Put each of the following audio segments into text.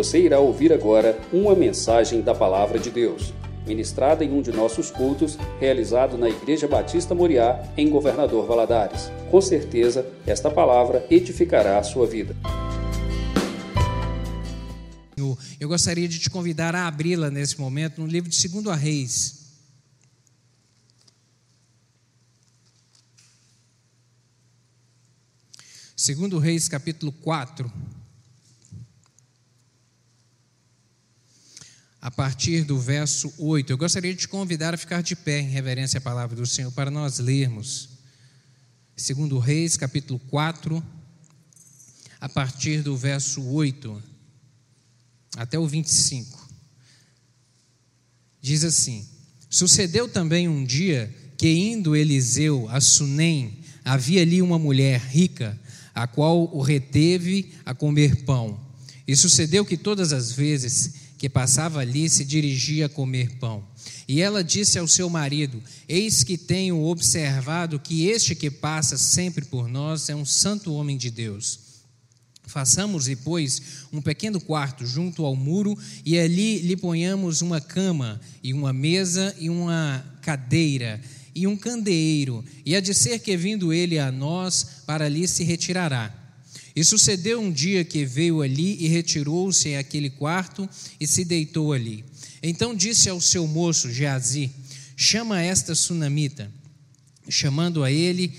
Você irá ouvir agora uma mensagem da Palavra de Deus, ministrada em um de nossos cultos, realizado na Igreja Batista Moriá, em Governador Valadares. Com certeza, esta palavra edificará a sua vida. Eu gostaria de te convidar a abri-la nesse momento no livro de 2 Reis. Segundo Reis, capítulo 4. A partir do verso 8. Eu gostaria de te convidar a ficar de pé em reverência à palavra do Senhor para nós lermos. Segundo Reis, capítulo 4, a partir do verso 8 até o 25. Diz assim: Sucedeu também um dia que, indo Eliseu a Sunem, havia ali uma mulher rica, a qual o reteve a comer pão. E sucedeu que todas as vezes que passava ali se dirigia a comer pão. E ela disse ao seu marido: Eis que tenho observado que este que passa sempre por nós é um santo homem de Deus. Façamos, depois, um pequeno quarto junto ao muro e ali lhe ponhamos uma cama e uma mesa e uma cadeira e um candeeiro, e há de ser que vindo ele a nós, para ali se retirará. E sucedeu um dia que veio ali e retirou-se àquele quarto e se deitou ali. Então disse ao seu moço Geazi: Chama esta sunamita. Chamando a ele,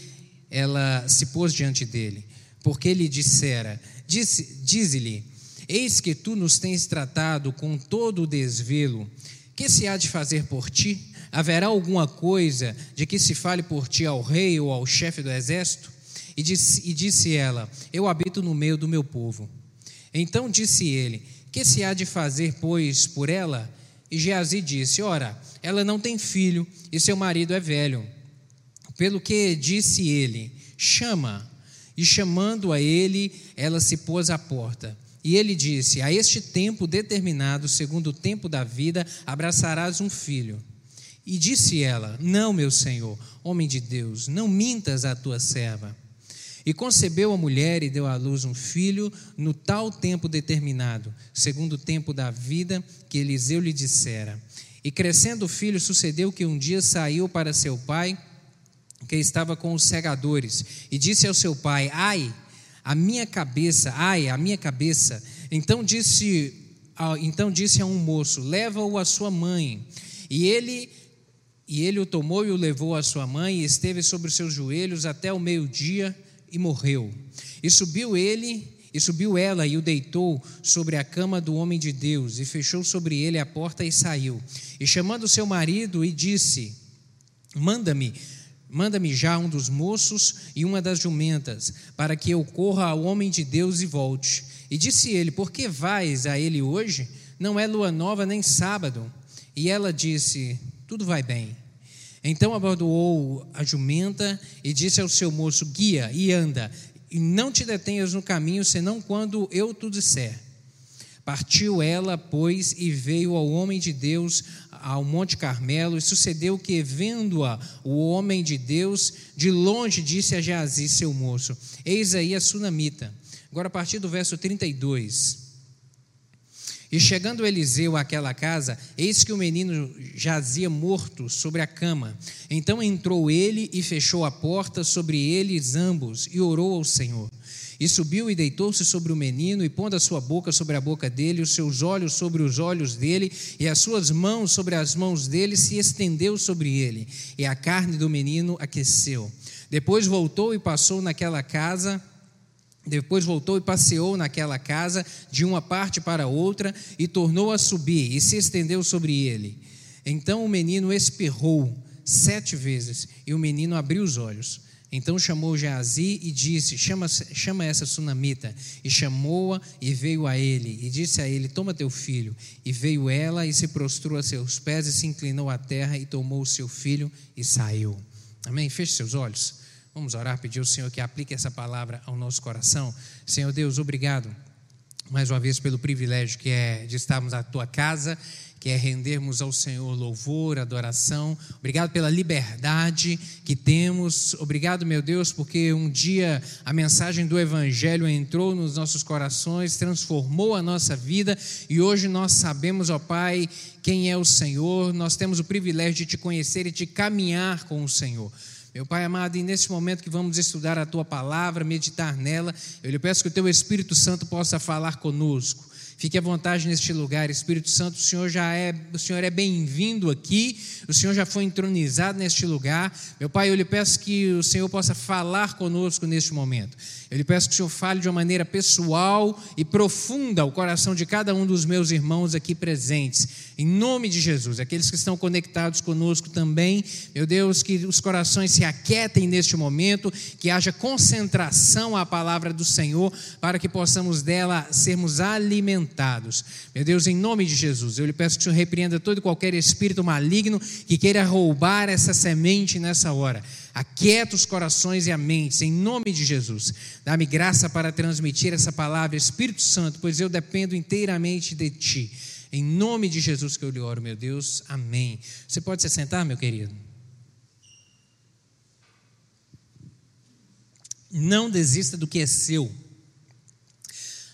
ela se pôs diante dele, porque ele dissera: Dize-lhe: Eis que tu nos tens tratado com todo o desvelo. Que se há de fazer por ti? Haverá alguma coisa de que se fale por ti ao rei ou ao chefe do exército? E disse, e disse ela: Eu habito no meio do meu povo. Então disse ele: Que se há de fazer, pois, por ela? E Geazi disse: Ora, ela não tem filho e seu marido é velho. Pelo que disse ele: Chama. E chamando a ele, ela se pôs à porta. E ele disse: A este tempo determinado, segundo o tempo da vida, abraçarás um filho. E disse ela: Não, meu senhor, homem de Deus, não mintas à tua serva. E concebeu a mulher e deu à luz um filho no tal tempo determinado, segundo o tempo da vida que Eliseu lhe dissera. E crescendo o filho, sucedeu que um dia saiu para seu pai que estava com os segadores, e disse ao seu pai: Ai, a minha cabeça, ai, a minha cabeça. Então disse, então disse a um moço: Leva-o à sua mãe. E ele e ele o tomou e o levou à sua mãe, e esteve sobre os seus joelhos até o meio-dia e morreu. E subiu ele, e subiu ela e o deitou sobre a cama do homem de Deus, e fechou sobre ele a porta e saiu. E chamando seu marido, e disse: Manda-me Manda-me já um dos moços e uma das jumentas, para que eu corra ao homem de Deus e volte. E disse ele: Por que vais a ele hoje? Não é lua nova nem sábado. E ela disse: Tudo vai bem. Então abordou a jumenta e disse ao seu moço: Guia e anda, e não te detenhas no caminho, senão quando eu te disser. Partiu ela, pois, e veio ao homem de Deus ao Monte Carmelo, e sucedeu que, vendo-a o homem de Deus, de longe disse a Jazi, seu moço: Eis aí a sunamita. Agora, a partir do verso 32. E chegando Eliseu àquela casa, eis que o menino jazia morto sobre a cama. Então entrou ele e fechou a porta sobre eles ambos e orou ao Senhor. E subiu e deitou-se sobre o menino, e pondo a sua boca sobre a boca dele, os seus olhos sobre os olhos dele, e as suas mãos sobre as mãos dele, se estendeu sobre ele, e a carne do menino aqueceu. Depois voltou e passou naquela casa. Depois voltou e passeou naquela casa de uma parte para outra e tornou a subir e se estendeu sobre ele. Então o menino espirrou sete vezes e o menino abriu os olhos. Então chamou Geazi e disse: chama, chama essa sunamita. E chamou-a e veio a ele. E disse a ele: Toma teu filho. E veio ela e se prostrou a seus pés e se inclinou à terra e tomou o seu filho e saiu. Amém? Feche seus olhos. Vamos orar, pedir ao Senhor que aplique essa palavra ao nosso coração. Senhor Deus, obrigado mais uma vez pelo privilégio que é de estarmos na tua casa que é rendermos ao Senhor louvor, adoração. Obrigado pela liberdade que temos. Obrigado, meu Deus, porque um dia a mensagem do Evangelho entrou nos nossos corações, transformou a nossa vida e hoje nós sabemos, ó Pai, quem é o Senhor. Nós temos o privilégio de te conhecer e de caminhar com o Senhor. Meu Pai amado, e nesse momento que vamos estudar a tua palavra, meditar nela, eu lhe peço que o teu Espírito Santo possa falar conosco. Fique à vontade neste lugar, Espírito Santo, o Senhor já é, o Senhor é bem-vindo aqui, o Senhor já foi entronizado neste lugar. Meu Pai, eu lhe peço que o Senhor possa falar conosco neste momento. Eu lhe peço que o Senhor fale de uma maneira pessoal e profunda o coração de cada um dos meus irmãos aqui presentes. Em nome de Jesus, aqueles que estão conectados conosco também, meu Deus, que os corações se aquietem neste momento, que haja concentração à palavra do Senhor, para que possamos dela sermos alimentados. Meu Deus, em nome de Jesus, eu lhe peço que o Senhor repreenda todo e qualquer espírito maligno que queira roubar essa semente nessa hora. Aquieta os corações e a mente, em nome de Jesus. Dá-me graça para transmitir essa palavra, Espírito Santo, pois eu dependo inteiramente de Ti. Em nome de Jesus que eu lhe oro, meu Deus. Amém. Você pode se sentar, meu querido? Não desista do que é seu.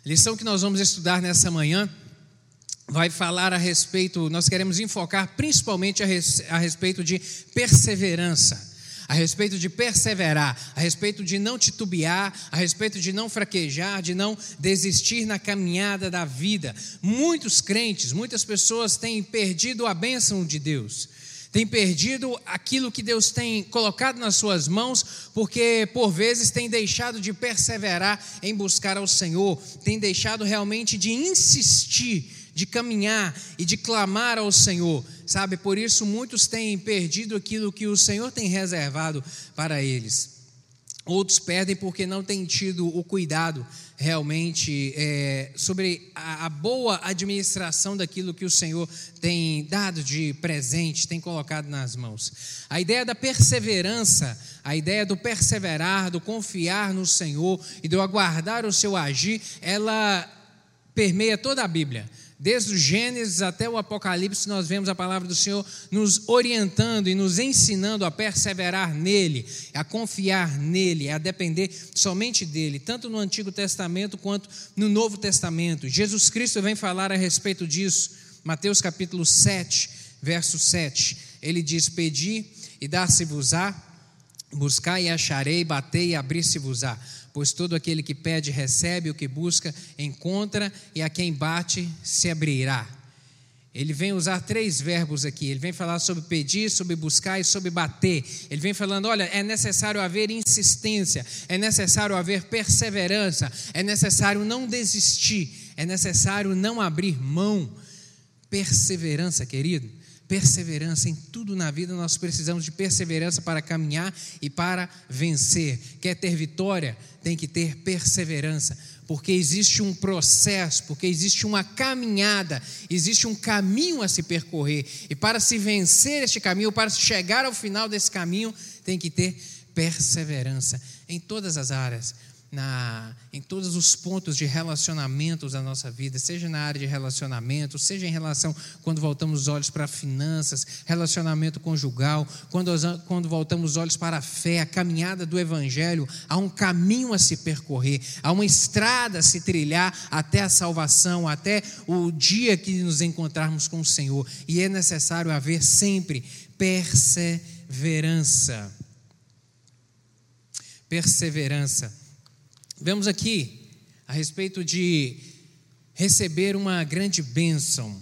A lição que nós vamos estudar nessa manhã vai falar a respeito, nós queremos enfocar principalmente a, a respeito de perseverança a respeito de perseverar, a respeito de não titubear, a respeito de não fraquejar, de não desistir na caminhada da vida. Muitos crentes, muitas pessoas têm perdido a bênção de Deus. Têm perdido aquilo que Deus tem colocado nas suas mãos, porque por vezes têm deixado de perseverar em buscar ao Senhor, têm deixado realmente de insistir de caminhar e de clamar ao Senhor, sabe? Por isso muitos têm perdido aquilo que o Senhor tem reservado para eles. Outros perdem porque não têm tido o cuidado realmente é, sobre a, a, boa administração daquilo que o Senhor tem dado de presente, tem colocado nas mãos. A ideia da perseverança, a ideia do perseverar, do confiar no Senhor e do aguardar o seu agir, ela permeia toda a Bíblia. Desde o Gênesis até o Apocalipse, nós vemos a palavra do Senhor nos orientando e nos ensinando a perseverar nele, a confiar nele, a depender somente dele, tanto no Antigo Testamento quanto no Novo Testamento. Jesus Cristo vem falar a respeito disso. Mateus capítulo 7, verso 7. Ele diz: Pedi e dar-se-vos-á, buscai e acharei, batei e abrir-se-vos-á pois todo aquele que pede recebe, o que busca encontra, e a quem bate se abrirá. Ele vem usar três verbos aqui. Ele vem falar sobre pedir, sobre buscar e sobre bater. Ele vem falando: olha, é necessário haver insistência, é necessário haver perseverança, é necessário não desistir, é necessário não abrir mão. Perseverança, querido. Perseverança em tudo na vida, nós precisamos de perseverança para caminhar e para vencer. Quer ter vitória? Tem que ter perseverança, porque existe um processo, porque existe uma caminhada, existe um caminho a se percorrer. E para se vencer este caminho, para chegar ao final desse caminho, tem que ter perseverança em todas as áreas na, em todos os pontos de relacionamentos da nossa vida, seja na área de relacionamento, seja em relação quando voltamos os olhos para finanças, relacionamento conjugal, quando, quando voltamos os olhos para a fé, a caminhada do Evangelho, há um caminho a se percorrer, há uma estrada a se trilhar até a salvação, até o dia que nos encontrarmos com o Senhor, e é necessário haver sempre perseverança. Perseverança. Vemos aqui a respeito de receber uma grande bênção.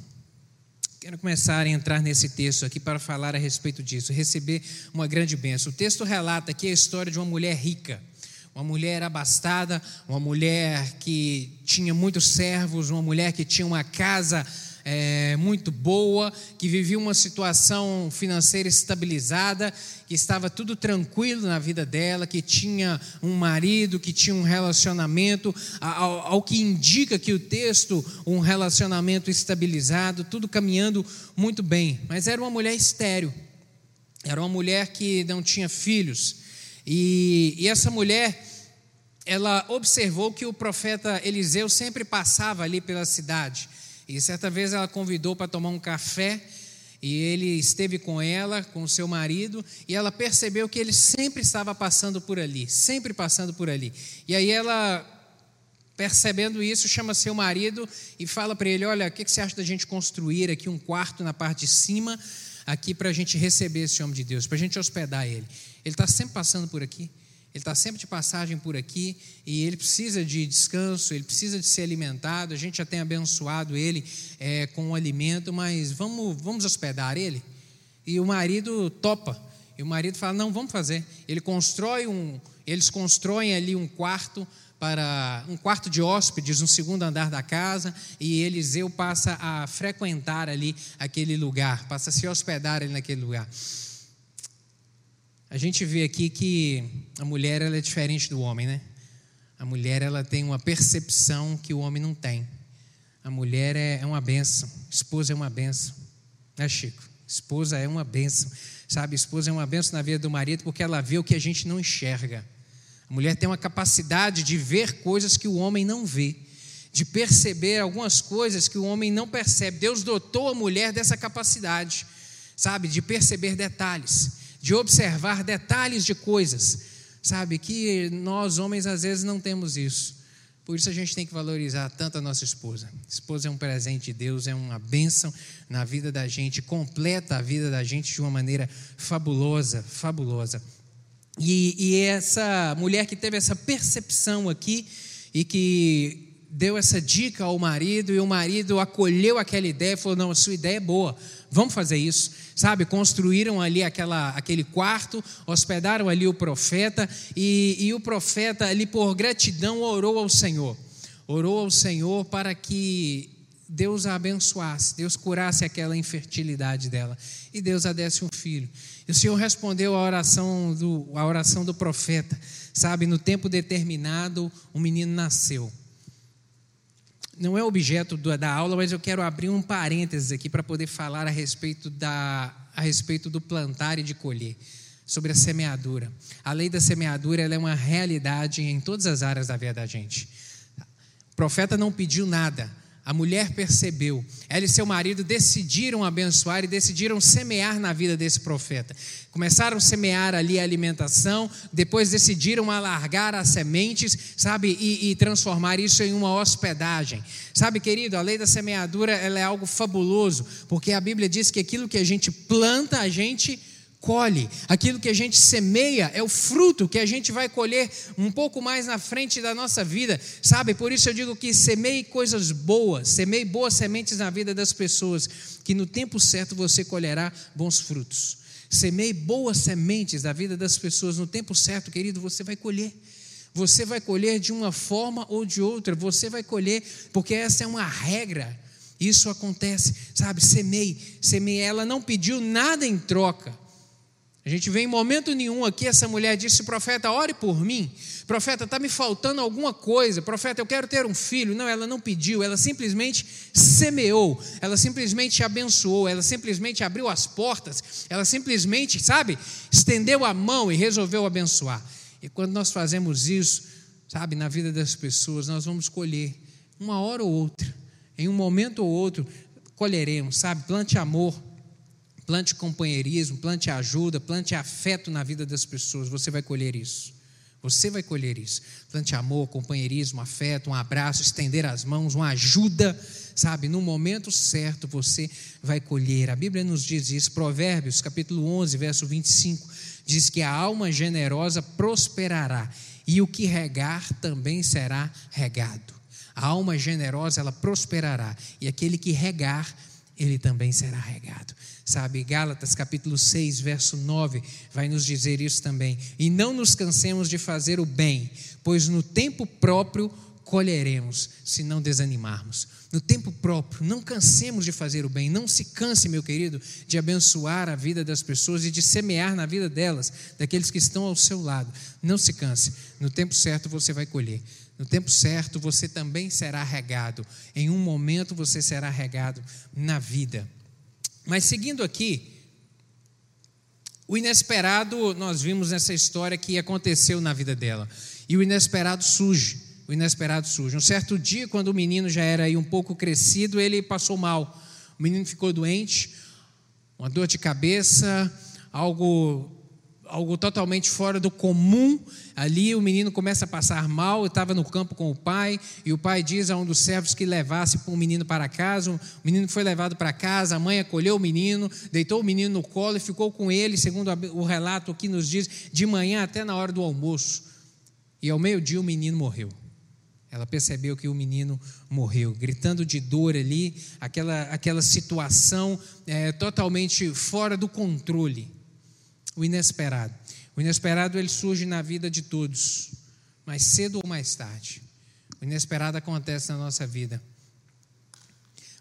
Quero começar a entrar nesse texto aqui para falar a respeito disso, receber uma grande bênção. O texto relata aqui a história de uma mulher rica, uma mulher abastada, uma mulher que tinha muitos servos, uma mulher que tinha uma casa é, muito boa, que vivia uma situação financeira estabilizada, que estava tudo tranquilo na vida dela, que tinha um marido, que tinha um relacionamento, ao, ao que indica que o texto, um relacionamento estabilizado, tudo caminhando muito bem. Mas era uma mulher estéril, era uma mulher que não tinha filhos. E, e essa mulher, ela observou que o profeta Eliseu sempre passava ali pela cidade. E certa vez ela convidou para tomar um café e ele esteve com ela, com o seu marido, e ela percebeu que ele sempre estava passando por ali, sempre passando por ali. E aí ela, percebendo isso, chama seu marido e fala para ele: Olha, o que você acha da gente construir aqui um quarto na parte de cima, aqui para a gente receber esse homem de Deus, para a gente hospedar ele? Ele está sempre passando por aqui. Ele está sempre de passagem por aqui e ele precisa de descanso, ele precisa de ser alimentado. A gente já tem abençoado ele é, com o alimento, mas vamos, vamos hospedar ele? E o marido topa. E o marido fala: não, vamos fazer. Ele constrói um, eles constroem ali um quarto para um quarto de hóspedes no segundo andar da casa e Eliseu passa a frequentar ali aquele lugar, passa a se hospedar ali naquele lugar. A gente vê aqui que a mulher ela é diferente do homem, né? A mulher ela tem uma percepção que o homem não tem. A mulher é, é uma benção, esposa é uma benção, né, Chico? Esposa é uma benção, sabe? Esposa é uma benção na vida do marido porque ela vê o que a gente não enxerga. A mulher tem uma capacidade de ver coisas que o homem não vê, de perceber algumas coisas que o homem não percebe. Deus dotou a mulher dessa capacidade, sabe? De perceber detalhes de observar detalhes de coisas, sabe? Que nós homens às vezes não temos isso. Por isso a gente tem que valorizar tanto a nossa esposa. Esposa é um presente de Deus, é uma bênção na vida da gente, completa a vida da gente de uma maneira fabulosa, fabulosa. E, e essa mulher que teve essa percepção aqui e que deu essa dica ao marido e o marido acolheu aquela ideia e falou: Não, a sua ideia é boa, vamos fazer isso sabe? Construíram ali aquela, aquele quarto, hospedaram ali o profeta, e, e o profeta, ali por gratidão, orou ao Senhor. Orou ao Senhor para que Deus a abençoasse, Deus curasse aquela infertilidade dela, e Deus a desse um filho. E o Senhor respondeu a oração do, a oração do profeta, sabe? No tempo determinado, um menino nasceu não é objeto da aula, mas eu quero abrir um parênteses aqui para poder falar a respeito, da, a respeito do plantar e de colher, sobre a semeadura. A lei da semeadura é uma realidade em todas as áreas da vida da gente. O profeta não pediu nada, a mulher percebeu. Ela e seu marido decidiram abençoar e decidiram semear na vida desse profeta. Começaram a semear ali a alimentação, depois decidiram alargar as sementes, sabe, e, e, transformar isso em uma hospedagem. Sabe, querido, a lei da semeadura é algo fabuloso, porque a Bíblia diz que aquilo que a gente planta, a gente colhe. Aquilo que a gente semeia é o fruto que a gente vai colher um pouco mais na frente da nossa vida, sabe? Por isso eu digo que semeie coisas boas, semeie boas sementes na vida das pessoas, que no tempo certo você colherá bons frutos. Semeie boas sementes na vida das pessoas, no tempo certo, querido, você vai colher. Você vai colher de uma forma ou de outra, você vai colher, porque essa é uma regra. Isso acontece, sabe? Semeie, semeie. Ela não pediu nada em troca. A gente vê em momento nenhum aqui essa mulher disse: profeta, ore por mim. Profeta, está me faltando alguma coisa. Profeta, eu quero ter um filho. Não, ela não pediu, ela simplesmente semeou, ela simplesmente abençoou, ela simplesmente abriu as portas, ela simplesmente, sabe, estendeu a mão e resolveu abençoar. E quando nós fazemos isso, sabe, na vida das pessoas, nós vamos colher, uma hora ou outra, em um momento ou outro, colheremos, sabe, plante amor plante companheirismo, plante ajuda, plante afeto na vida das pessoas, você vai colher isso. Você vai colher isso. Plante amor, companheirismo, afeto, um abraço, estender as mãos, uma ajuda, sabe? No momento certo você vai colher. A Bíblia nos diz isso, Provérbios, capítulo 11, verso 25, diz que a alma generosa prosperará e o que regar também será regado. A alma generosa ela prosperará e aquele que regar ele também será regado. Sabe, Gálatas capítulo 6, verso 9, vai nos dizer isso também. E não nos cansemos de fazer o bem, pois no tempo próprio colheremos, se não desanimarmos. No tempo próprio, não cansemos de fazer o bem, não se canse, meu querido, de abençoar a vida das pessoas e de semear na vida delas, daqueles que estão ao seu lado. Não se canse, no tempo certo você vai colher. No tempo certo você também será regado. Em um momento você será regado na vida. Mas seguindo aqui, o inesperado nós vimos nessa história que aconteceu na vida dela. E o inesperado surge, o inesperado surge. Um certo dia, quando o menino já era um pouco crescido, ele passou mal. O menino ficou doente, uma dor de cabeça, algo algo totalmente fora do comum. Ali o menino começa a passar mal, estava no campo com o pai, e o pai diz a um dos servos que levasse o menino para casa. O menino foi levado para casa, a mãe acolheu o menino, deitou o menino no colo e ficou com ele, segundo o relato que nos diz, de manhã até na hora do almoço. E ao meio-dia o menino morreu. Ela percebeu que o menino morreu, gritando de dor ali, aquela, aquela situação é, totalmente fora do controle o inesperado. O inesperado ele surge na vida de todos, mais cedo ou mais tarde. O inesperado acontece na nossa vida.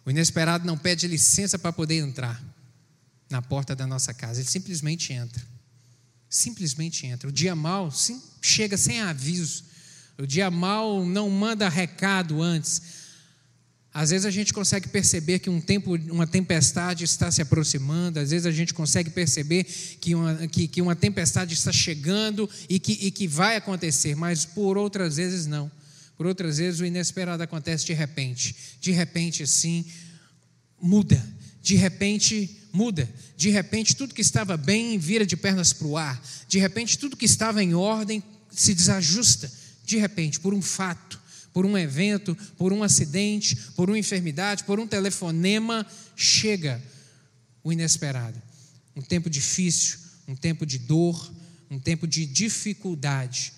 O inesperado não pede licença para poder entrar na porta da nossa casa, ele simplesmente entra. Simplesmente entra. O dia mal sim, chega sem aviso. O dia mal não manda recado antes. Às vezes a gente consegue perceber que um tempo, uma tempestade está se aproximando, às vezes a gente consegue perceber que uma, que, que uma tempestade está chegando e que, e que vai acontecer, mas por outras vezes não. Por outras vezes o inesperado acontece de repente. De repente, assim, muda. De repente, muda. De repente, tudo que estava bem vira de pernas para o ar. De repente, tudo que estava em ordem se desajusta. De repente, por um fato por um evento, por um acidente, por uma enfermidade, por um telefonema, chega o inesperado. Um tempo difícil, um tempo de dor, um tempo de dificuldade.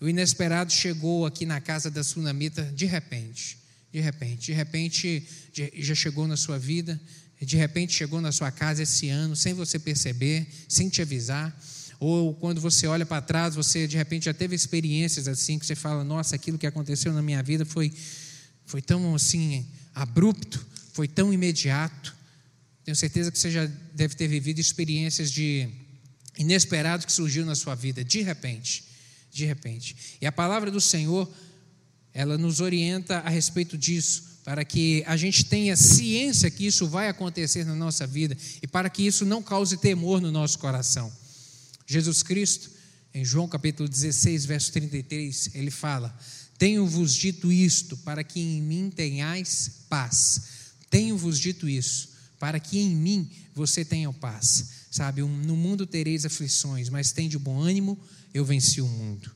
O inesperado chegou aqui na casa da sunamita de repente. De repente, de repente já chegou na sua vida, de repente chegou na sua casa esse ano, sem você perceber, sem te avisar. Ou quando você olha para trás, você de repente já teve experiências assim que você fala: "Nossa, aquilo que aconteceu na minha vida foi foi tão assim abrupto, foi tão imediato". Tenho certeza que você já deve ter vivido experiências de inesperado que surgiu na sua vida de repente, de repente. E a palavra do Senhor, ela nos orienta a respeito disso, para que a gente tenha ciência que isso vai acontecer na nossa vida e para que isso não cause temor no nosso coração. Jesus Cristo, em João capítulo 16, verso 33, ele fala: Tenho-vos dito isto para que em mim tenhais paz. Tenho-vos dito isso para que em mim você tenha paz. Sabe, no mundo tereis aflições, mas tem de bom ânimo, eu venci o mundo.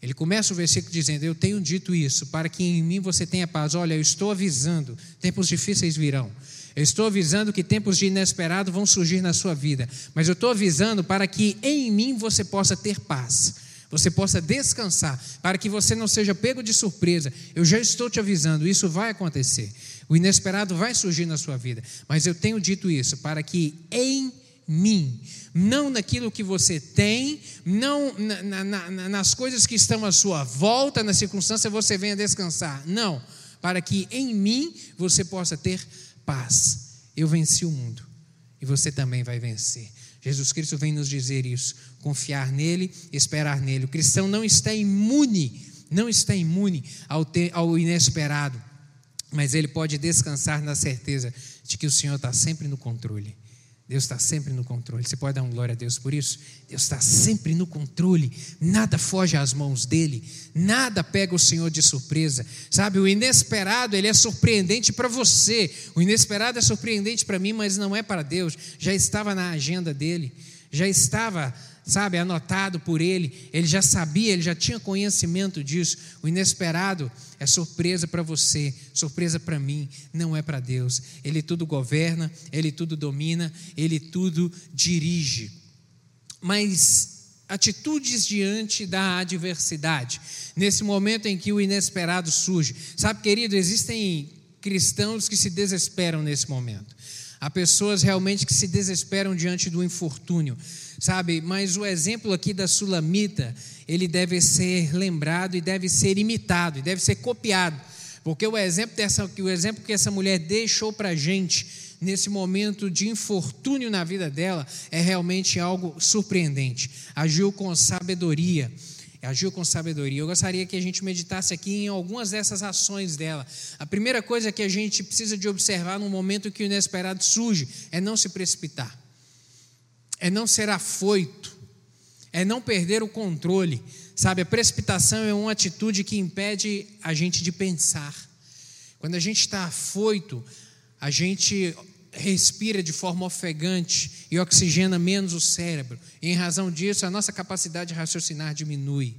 Ele começa o versículo dizendo: Eu tenho dito isso, para que em mim você tenha paz. Olha, eu estou avisando, tempos difíceis virão. Eu estou avisando que tempos de inesperado vão surgir na sua vida, mas eu estou avisando para que em mim você possa ter paz, você possa descansar, para que você não seja pego de surpresa. Eu já estou te avisando, isso vai acontecer. O inesperado vai surgir na sua vida, mas eu tenho dito isso para que em mim, não naquilo que você tem, não na, na, nas coisas que estão à sua volta, na circunstância você venha descansar. Não, para que em mim você possa ter paz paz. Eu venci o mundo e você também vai vencer. Jesus Cristo vem nos dizer isso, confiar nele, esperar nele. O cristão não está imune, não está imune ao, ter, ao inesperado, mas ele pode descansar na certeza de que o Senhor está sempre no controle. Deus está sempre no controle. Você pode dar um glória a Deus por isso? Deus está sempre no controle. Nada foge às mãos dele. Nada pega o Senhor de surpresa. Sabe, o inesperado, ele é surpreendente para você. O inesperado é surpreendente para mim, mas não é para Deus. Já estava na agenda dele. Já estava sabe, anotado por ele, ele já sabia, ele já tinha conhecimento disso. O inesperado é surpresa para você, surpresa para mim, não é para Deus. Ele tudo governa, ele tudo domina, ele tudo dirige. Mas atitudes diante da adversidade, nesse momento em que o inesperado surge. Sabe, querido, existem cristãos que se desesperam nesse momento. Há pessoas realmente que se desesperam diante do infortúnio sabe? Mas o exemplo aqui da Sulamita, ele deve ser lembrado e deve ser imitado, e deve ser copiado, porque o exemplo, dessa, o exemplo que essa mulher deixou para a gente nesse momento de infortúnio na vida dela é realmente algo surpreendente. Agiu com sabedoria. Agiu com sabedoria. Eu gostaria que a gente meditasse aqui em algumas dessas ações dela. A primeira coisa que a gente precisa de observar no momento que o inesperado surge é não se precipitar é não ser afoito, é não perder o controle. sabe, a precipitação é uma atitude que impede a gente de pensar. Quando a gente está afoito, a gente respira de forma ofegante e oxigena menos o cérebro. E, em razão disso, a nossa capacidade de raciocinar diminui.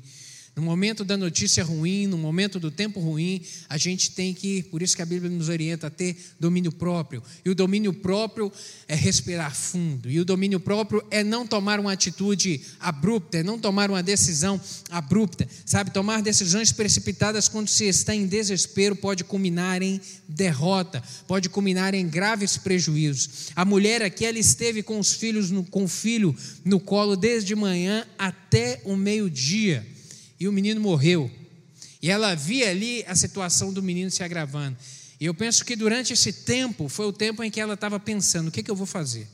No momento da notícia ruim, no momento do tempo ruim, a gente tem que, por isso que a Bíblia nos orienta a ter domínio próprio. E o domínio próprio é respirar fundo. E o domínio próprio é não tomar uma atitude abrupta, é não tomar uma decisão abrupta. Sabe, tomar decisões precipitadas quando se está em desespero pode culminar em derrota, pode culminar em graves prejuízos. A mulher aqui, ela esteve com os filhos, no, com o filho no colo desde manhã até o meio-dia e o menino morreu. E ela via ali a situação do menino se agravando. E eu penso que durante esse tempo foi o tempo em que ela estava pensando: o que, que eu vou fazer?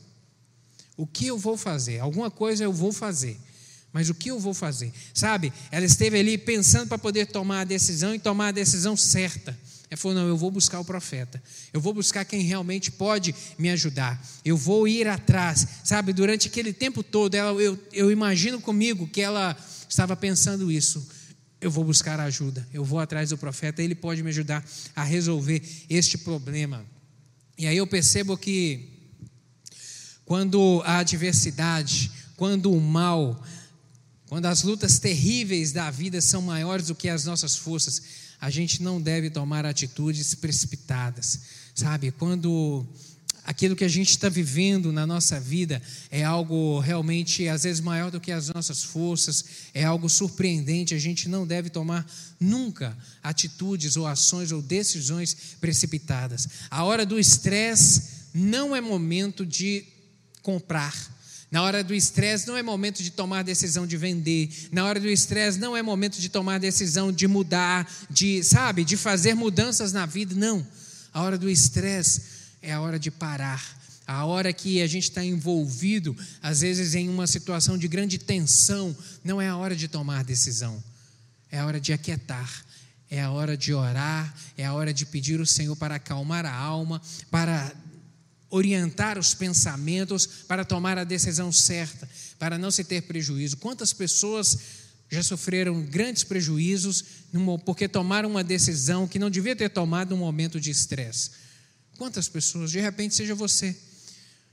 O que eu vou fazer? Alguma coisa eu vou fazer. Mas o que eu vou fazer? Sabe, ela esteve ali pensando para poder tomar a decisão e tomar a decisão certa. Ela falou: não, eu vou buscar o profeta. Eu vou buscar quem realmente pode me ajudar. Eu vou ir atrás. Sabe, durante aquele tempo todo, ela, eu, eu imagino comigo que ela estava pensando isso. Eu vou buscar ajuda, eu vou atrás do profeta, ele pode me ajudar a resolver este problema. E aí eu percebo que quando a adversidade, quando o mal, quando as lutas terríveis da vida são maiores do que as nossas forças, a gente não deve tomar atitudes precipitadas, sabe? Quando aquilo que a gente está vivendo na nossa vida é algo realmente, às vezes, maior do que as nossas forças, é algo surpreendente. A gente não deve tomar nunca atitudes ou ações ou decisões precipitadas. A hora do estresse não é momento de comprar. Na hora do estresse não é momento de tomar decisão de vender. Na hora do estresse não é momento de tomar decisão de mudar, de, sabe, de fazer mudanças na vida. Não. A hora do estresse é a hora de parar. A hora que a gente está envolvido, às vezes em uma situação de grande tensão, não é a hora de tomar decisão, é a hora de aquietar, é a hora de orar, é a hora de pedir o Senhor para acalmar a alma, para orientar os pensamentos, para tomar a decisão certa, para não se ter prejuízo. Quantas pessoas já sofreram grandes prejuízos porque tomaram uma decisão que não devia ter tomado num momento de estresse? Quantas pessoas? De repente seja você.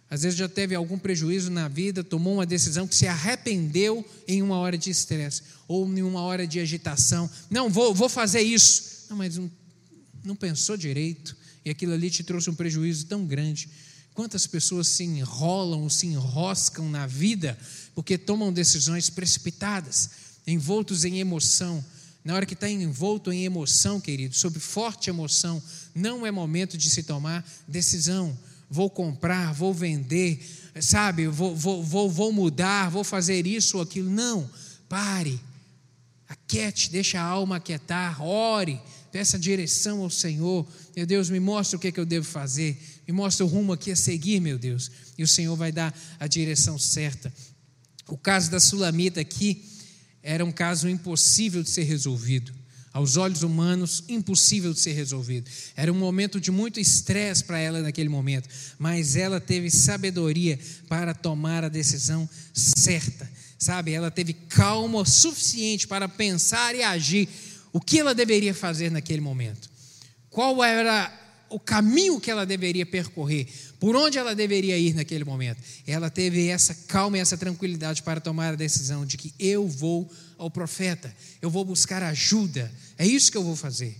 Às vezes já teve algum prejuízo na vida, tomou uma decisão que se arrependeu em uma hora de estresse ou em uma hora de agitação. Não, vou, vou fazer isso. Não, mas não, não pensou direito e aquilo ali te trouxe um prejuízo tão grande. Quantas pessoas se enrolam, se enroscam na vida porque tomam decisões precipitadas, envoltos em emoção. Na hora que está envolto em emoção, querido, sob forte emoção, não é momento de se tomar decisão. Vou comprar, vou vender, sabe, vou, vou, vou, vou mudar, vou fazer isso ou aquilo. Não, pare, aquiete, deixa a alma aquietar, ore, peça direção ao Senhor. Meu Deus, me mostra o que, é que eu devo fazer, me mostra o rumo aqui a seguir, meu Deus, e o Senhor vai dar a direção certa. O caso da Sulamita aqui era um caso impossível de ser resolvido. Aos olhos humanos, impossível de ser resolvido. Era um momento de muito estresse para ela naquele momento, mas ela teve sabedoria para tomar a decisão certa. Sabe, ela teve calma suficiente para pensar e agir o que ela deveria fazer naquele momento. Qual era o caminho que ela deveria percorrer, por onde ela deveria ir naquele momento. Ela teve essa calma e essa tranquilidade para tomar a decisão de que eu vou ao profeta, eu vou buscar ajuda, é isso que eu vou fazer.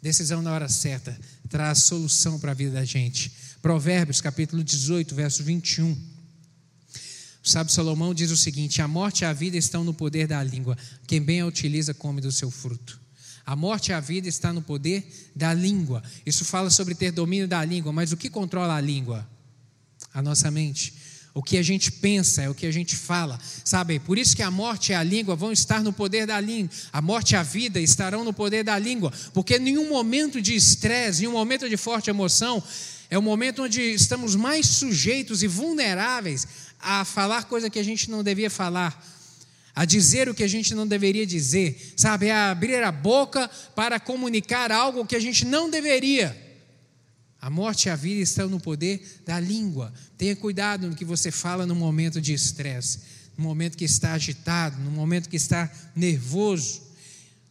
Decisão na hora certa traz solução para a vida da gente. Provérbios capítulo 18, verso 21. O sábio Salomão diz o seguinte: A morte e a vida estão no poder da língua, quem bem a utiliza come do seu fruto. A morte e a vida está no poder da língua. Isso fala sobre ter domínio da língua, mas o que controla a língua? A nossa mente. O que a gente pensa é o que a gente fala, sabe? Por isso que a morte e a língua vão estar no poder da língua. A morte e a vida estarão no poder da língua, porque nenhum momento de estresse, nenhum momento de forte emoção é o momento onde estamos mais sujeitos e vulneráveis a falar coisa que a gente não devia falar a dizer o que a gente não deveria dizer, sabe? A abrir a boca para comunicar algo que a gente não deveria. A morte e a vida estão no poder da língua. Tenha cuidado no que você fala no momento de estresse. no momento que está agitado, no momento que está nervoso.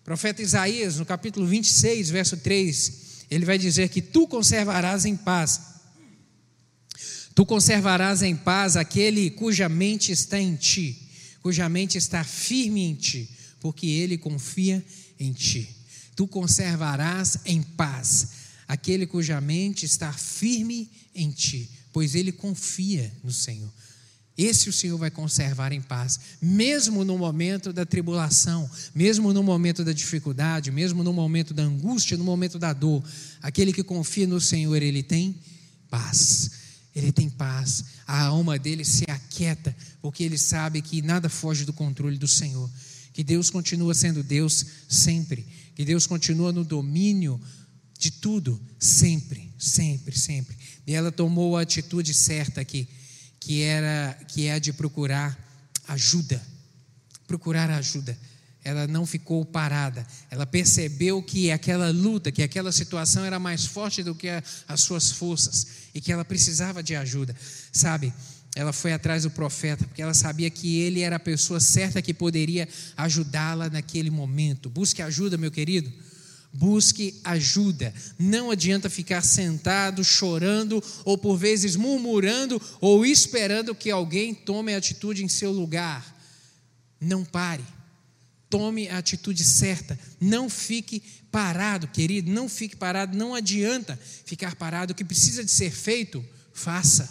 O profeta Isaías, no capítulo 26, verso 3, ele vai dizer que tu conservarás em paz. Tu conservarás em paz aquele cuja mente está em ti, cuja mente está firme em ti, porque ele confia em ti. Tu conservarás em paz aquele cuja mente está firme em ti, pois ele confia no Senhor. Esse o Senhor vai conservar em paz, mesmo no momento da tribulação, mesmo no momento da dificuldade, mesmo no momento da angústia, no momento da dor. Aquele que confia no Senhor, ele tem paz. Ele tem paz. A alma dele se aquieta, porque ele sabe que nada foge do controle do Senhor. Que Deus continua sendo Deus sempre. Que Deus continua no domínio de tudo, sempre, sempre, sempre. E ela tomou a atitude certa aqui que era que é a de procurar ajuda. Procurar ajuda. Ela não ficou parada. Ela percebeu que aquela luta, que aquela situação era mais forte do que a, as suas forças e que ela precisava de ajuda. Sabe? Ela foi atrás do profeta porque ela sabia que ele era a pessoa certa que poderia ajudá-la naquele momento. Busque ajuda, meu querido busque ajuda. Não adianta ficar sentado, chorando, ou por vezes murmurando, ou esperando que alguém tome a atitude em seu lugar. Não pare. Tome a atitude certa. Não fique parado, querido. Não fique parado. Não adianta ficar parado. O que precisa de ser feito, faça.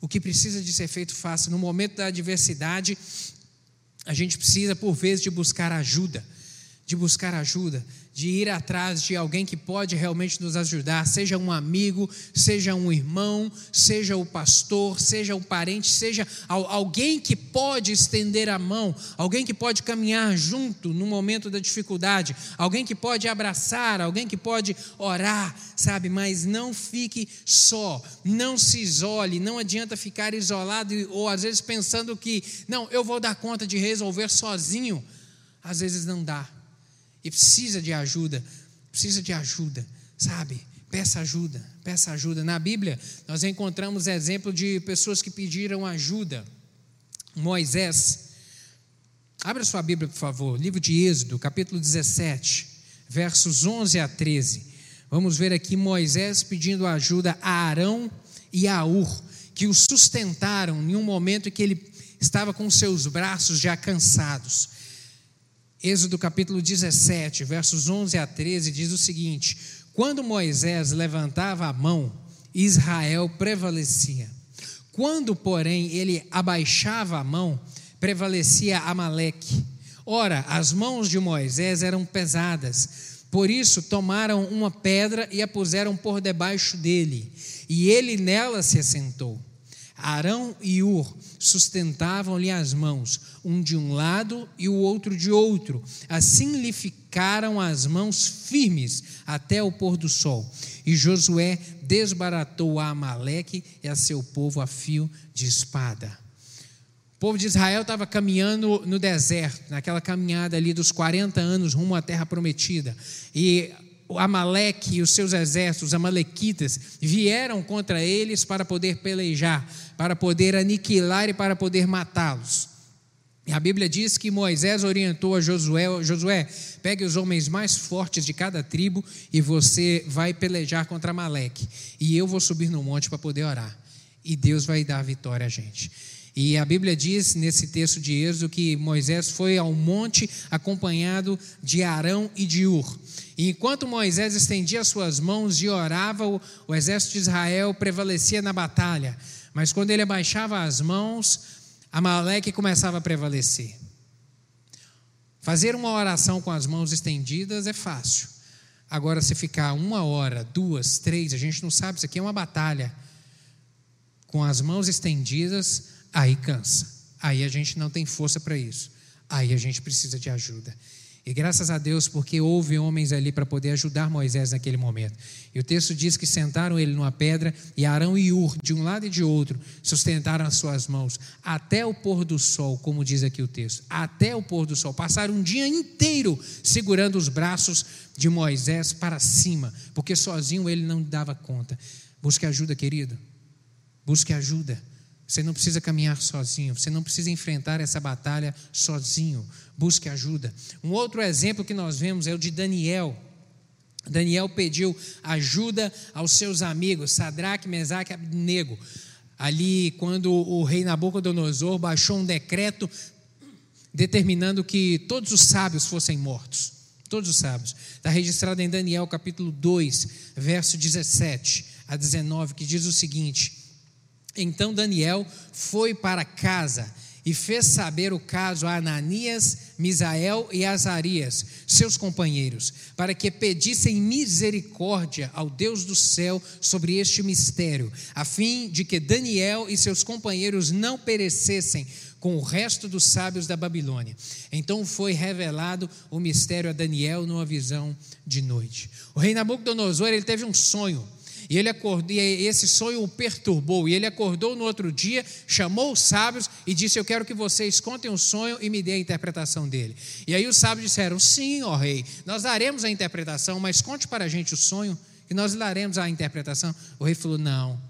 O que precisa de ser feito, faça. No momento da adversidade, a gente precisa, por vezes, de buscar ajuda. De buscar ajuda de ir atrás de alguém que pode realmente nos ajudar, seja um amigo, seja um irmão, seja o pastor, seja um parente, seja alguém que pode estender a mão, alguém que pode caminhar junto no momento da dificuldade, alguém que pode abraçar, alguém que pode orar, sabe? Mas não fique só, não se isole, não adianta ficar isolado ou às vezes pensando que, não, eu vou dar conta de resolver sozinho. Às vezes não dá e precisa de ajuda, precisa de ajuda, sabe? Peça ajuda, peça ajuda. Na Bíblia, nós encontramos exemplo de pessoas que pediram ajuda. Moisés, abra sua Bíblia, por favor, livro de Êxodo, capítulo 17, versos 11 a 13. Vamos ver aqui Moisés pedindo ajuda a Arão e a Ur, que o sustentaram em um momento em que ele estava com seus braços já cansados. Êxodo capítulo 17, versos 11 a 13, diz o seguinte: Quando Moisés levantava a mão, Israel prevalecia. Quando, porém, ele abaixava a mão, prevalecia Amaleque. Ora, as mãos de Moisés eram pesadas, por isso tomaram uma pedra e a puseram por debaixo dele, e ele nela se assentou. Arão e Ur sustentavam-lhe as mãos, um de um lado e o outro de outro. Assim lhe ficaram as mãos firmes até o pôr do sol. E Josué desbaratou a Amaleque e a seu povo a fio de espada. O povo de Israel estava caminhando no deserto, naquela caminhada ali dos 40 anos rumo à terra prometida. E Amaleque e os seus exércitos, os amalequitas, vieram contra eles para poder pelejar, para poder aniquilar e para poder matá-los. E a Bíblia diz que Moisés orientou a Josué: Josué, pegue os homens mais fortes de cada tribo e você vai pelejar contra Amaleque. E eu vou subir no monte para poder orar. E Deus vai dar a vitória a gente. E a Bíblia diz nesse texto de Êxodo que Moisés foi ao monte acompanhado de Arão e de Ur. E enquanto Moisés estendia suas mãos e orava, o, exército de Israel prevalecia na batalha. Mas quando ele abaixava as mãos, Amaleque começava a prevalecer. Fazer uma oração com as mãos estendidas é fácil. Agora, se ficar uma hora, duas, três, a gente não sabe, isso aqui é uma batalha. Com as mãos estendidas, aí cansa. Aí a gente não tem força para isso. Aí a gente precisa de ajuda. E graças a Deus, porque houve homens ali para poder ajudar Moisés naquele momento. E o texto diz que sentaram ele numa pedra e Arão e Ur, de um lado e de outro, sustentaram as suas mãos até o pôr do sol, como diz aqui o texto. Até o pôr do sol. Passaram um dia inteiro segurando os braços de Moisés para cima, porque sozinho ele não dava conta. Busque ajuda, querido. Busque ajuda. Você não precisa caminhar sozinho, você não precisa enfrentar essa batalha sozinho. Busque ajuda. Um outro exemplo que nós vemos é o de Daniel. Daniel pediu ajuda aos seus amigos, Sadraque, Mesaque e Abnego. Ali, quando o rei Nabucodonosor baixou um decreto determinando que todos os sábios fossem mortos. Todos os sábios. Está registrado em Daniel capítulo 2, verso 17 a 19, que diz o seguinte: Então Daniel foi para casa e fez saber o caso a Ananias, Misael e Azarias, seus companheiros, para que pedissem misericórdia ao Deus do céu sobre este mistério, a fim de que Daniel e seus companheiros não perecessem com o resto dos sábios da Babilônia. Então foi revelado o mistério a Daniel numa visão de noite. O rei Nabucodonosor ele teve um sonho e ele acordou, e esse sonho o perturbou. E ele acordou no outro dia, chamou os sábios e disse: Eu quero que vocês contem o sonho e me dê a interpretação dele. E aí os sábios disseram: Sim, ó rei, nós daremos a interpretação, mas conte para a gente o sonho, e nós daremos a interpretação. O rei falou: Não,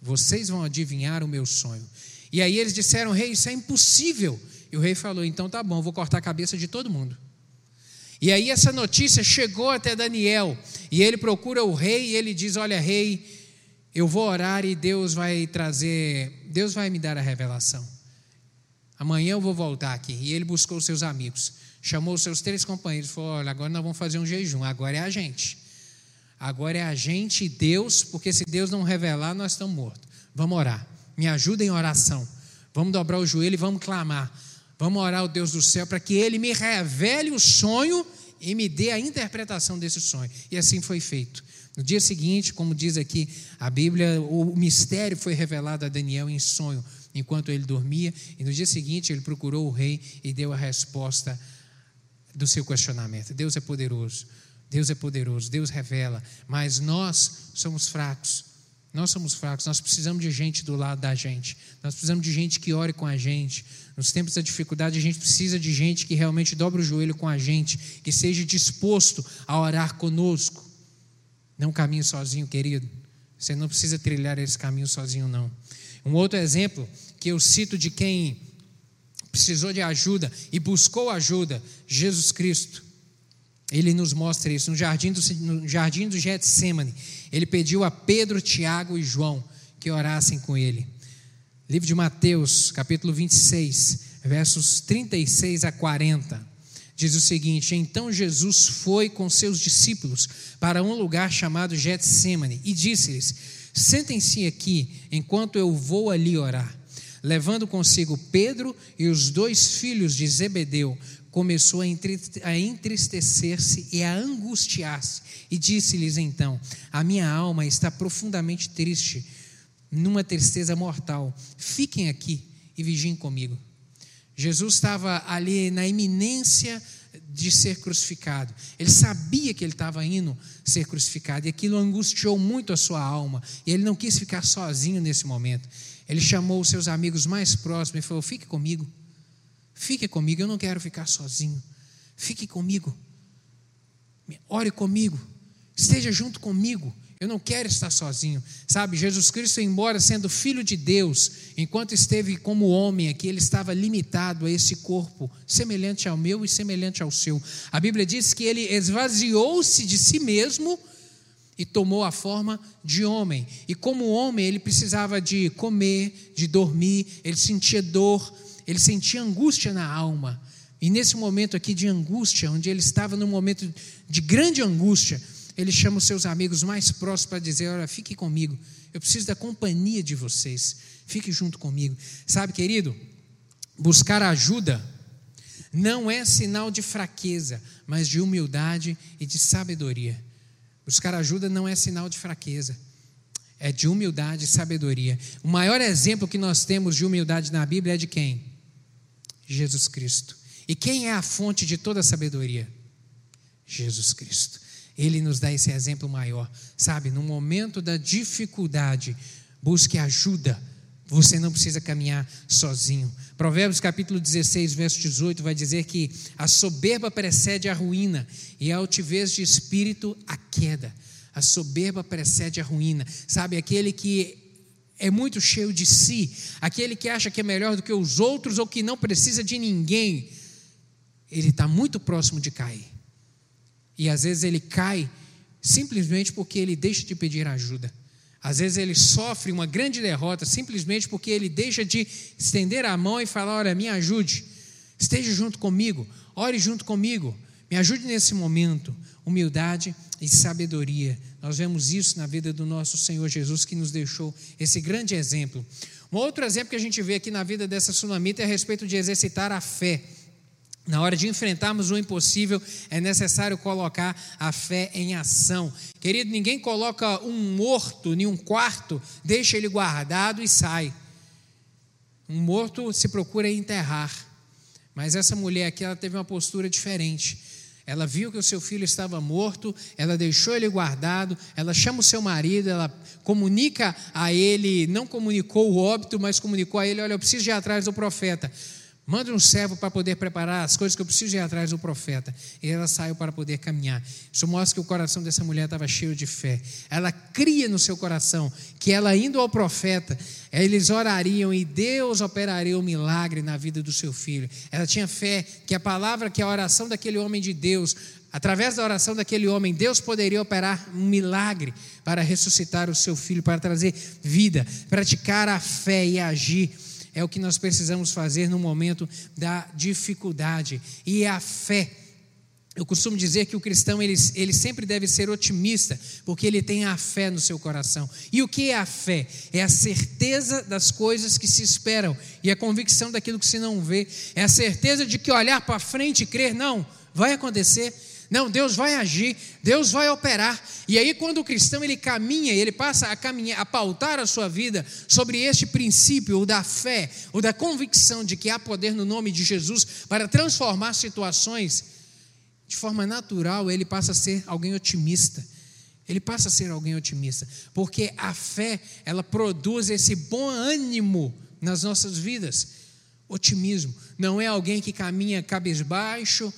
vocês vão adivinhar o meu sonho. E aí eles disseram: Rei, isso é impossível. E o rei falou: Então tá bom, vou cortar a cabeça de todo mundo. E aí essa notícia chegou até Daniel, e ele procura o rei e ele diz: "Olha, rei, eu vou orar e Deus vai trazer, Deus vai me dar a revelação. Amanhã eu vou voltar aqui". E ele buscou seus amigos, chamou seus três companheiros, falou: "Olha, agora nós vamos fazer um jejum, agora é a gente. Agora é a gente e Deus, porque se Deus não revelar, nós estamos mortos. Vamos orar. Me ajuda em oração. Vamos dobrar o joelho e vamos clamar. Vamos orar ao Deus do céu para que ele me revele o sonho e me dê a interpretação desse sonho. E assim foi feito. No dia seguinte, como diz aqui a Bíblia, o mistério foi revelado a Daniel em sonho, enquanto ele dormia, e no dia seguinte ele procurou o rei e deu a resposta do seu questionamento. Deus é poderoso. Deus é poderoso, Deus revela, mas nós somos fracos. Nós somos fracos, nós precisamos de gente do lado da gente. Nós precisamos de gente que ore com a gente. Nos tempos da dificuldade, a gente precisa de gente que realmente dobre o joelho com a gente, que seja disposto a orar conosco. Não caminhe sozinho, querido. Você não precisa trilhar esse caminho sozinho, não. Um outro exemplo que eu cito de quem precisou de ajuda e buscou ajuda, Jesus Cristo. Ele nos mostra isso no jardim do, no jardim do Getsemane. Ele pediu a Pedro, Tiago e João que orassem com ele. Livro de Mateus, capítulo 26, versos 36 a 40. Diz o seguinte: Então Jesus foi com seus discípulos para um lugar chamado Getsemane e disse-lhes: Sentem-se aqui enquanto eu vou ali orar. Levando consigo Pedro e os dois filhos de Zebedeu, começou a entristecer-se e a angustiar-se, e disse-lhes então: A minha alma está profundamente triste, numa tristeza mortal. Fiquem aqui e vigiem comigo. Jesus estava ali na iminência de ser crucificado. Ele sabia que ele estava indo ser crucificado e aquilo angustiou muito a sua alma. E ele não quis ficar sozinho nesse momento. Ele chamou os seus amigos mais próximos e falou: Fique comigo. Fique comigo, eu não quero ficar sozinho. Fique comigo. Ore comigo. Esteja junto comigo. Eu não quero estar sozinho. Sabe, Jesus Cristo, embora sendo filho de Deus, enquanto esteve como homem aqui, ele estava limitado a esse corpo, semelhante ao meu e semelhante ao seu. A Bíblia diz que ele esvaziou-se de si mesmo e tomou a forma de homem. E como homem, ele precisava de comer, de dormir, ele sentia dor, ele sentia angústia na alma. E nesse momento aqui de angústia, onde ele estava num momento de grande angústia, ele chama os seus amigos mais próximos para dizer: Olha, fique comigo, eu preciso da companhia de vocês, fique junto comigo. Sabe, querido, buscar ajuda não é sinal de fraqueza, mas de humildade e de sabedoria. Buscar ajuda não é sinal de fraqueza, é de humildade e sabedoria. O maior exemplo que nós temos de humildade na Bíblia é de quem? Jesus Cristo. E quem é a fonte de toda sabedoria? Jesus Cristo. Ele nos dá esse exemplo maior. Sabe, no momento da dificuldade, busque ajuda. Você não precisa caminhar sozinho. Provérbios capítulo 16, verso 18 vai dizer que a soberba precede a ruína e a altivez de espírito a queda. A soberba precede a ruína. Sabe, aquele que é muito cheio de si, aquele que acha que é melhor do que os outros ou que não precisa de ninguém, ele está muito próximo de cair. E às vezes ele cai simplesmente porque ele deixa de pedir ajuda. Às vezes ele sofre uma grande derrota simplesmente porque ele deixa de estender a mão e falar: Olha, me ajude, esteja junto comigo, ore junto comigo, me ajude nesse momento. Humildade e sabedoria. Nós vemos isso na vida do nosso Senhor Jesus, que nos deixou esse grande exemplo. Um outro exemplo que a gente vê aqui na vida dessa sunamita é a respeito de exercitar a fé. Na hora de enfrentarmos o impossível, é necessário colocar a fé em ação. Querido, ninguém coloca um morto em um quarto, deixa ele guardado e sai. Um morto se procura enterrar. Mas essa mulher aqui, ela teve uma postura diferente. Ela viu que o seu filho estava morto, ela deixou ele guardado, ela chama o seu marido, ela comunica a ele, não comunicou o óbito, mas comunicou a ele: olha, eu preciso ir atrás do profeta. Manda um servo para poder preparar as coisas que eu preciso ir atrás do profeta. E ela saiu para poder caminhar. Isso mostra que o coração dessa mulher estava cheio de fé. Ela cria no seu coração que ela indo ao profeta, eles orariam e Deus operaria o um milagre na vida do seu filho. Ela tinha fé que a palavra, que a oração daquele homem de Deus, através da oração daquele homem, Deus poderia operar um milagre para ressuscitar o seu filho, para trazer vida, praticar a fé e agir é o que nós precisamos fazer no momento da dificuldade. E a fé. Eu costumo dizer que o cristão ele, ele sempre deve ser otimista, porque ele tem a fé no seu coração. E o que é a fé? É a certeza das coisas que se esperam e a convicção daquilo que se não vê. É a certeza de que olhar para frente e crer, não, vai acontecer. Não, Deus vai agir, Deus vai operar. E aí quando o cristão ele caminha, ele passa a caminhar, a pautar a sua vida sobre este princípio o da fé, ou da convicção de que há poder no nome de Jesus para transformar situações, de forma natural, ele passa a ser alguém otimista. Ele passa a ser alguém otimista, porque a fé, ela produz esse bom ânimo nas nossas vidas. Otimismo não é alguém que caminha cabisbaixo,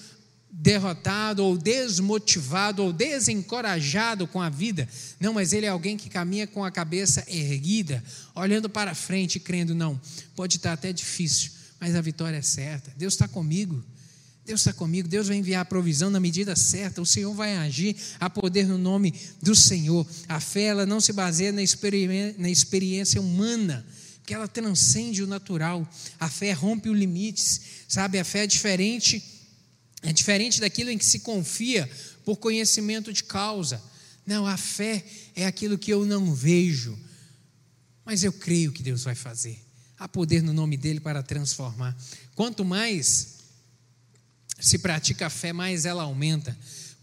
derrotado ou desmotivado ou desencorajado com a vida. Não, mas ele é alguém que caminha com a cabeça erguida, olhando para frente, crendo, não, pode estar até difícil, mas a vitória é certa. Deus está comigo. Deus está comigo, Deus vai enviar a provisão na medida certa, o Senhor vai agir a poder no nome do Senhor. A fé ela não se baseia na experiência, na experiência humana, que ela transcende o natural. A fé rompe os limites, sabe? A fé é diferente é diferente daquilo em que se confia por conhecimento de causa. Não, a fé é aquilo que eu não vejo, mas eu creio que Deus vai fazer. Há poder no nome dele para transformar. Quanto mais se pratica a fé, mais ela aumenta.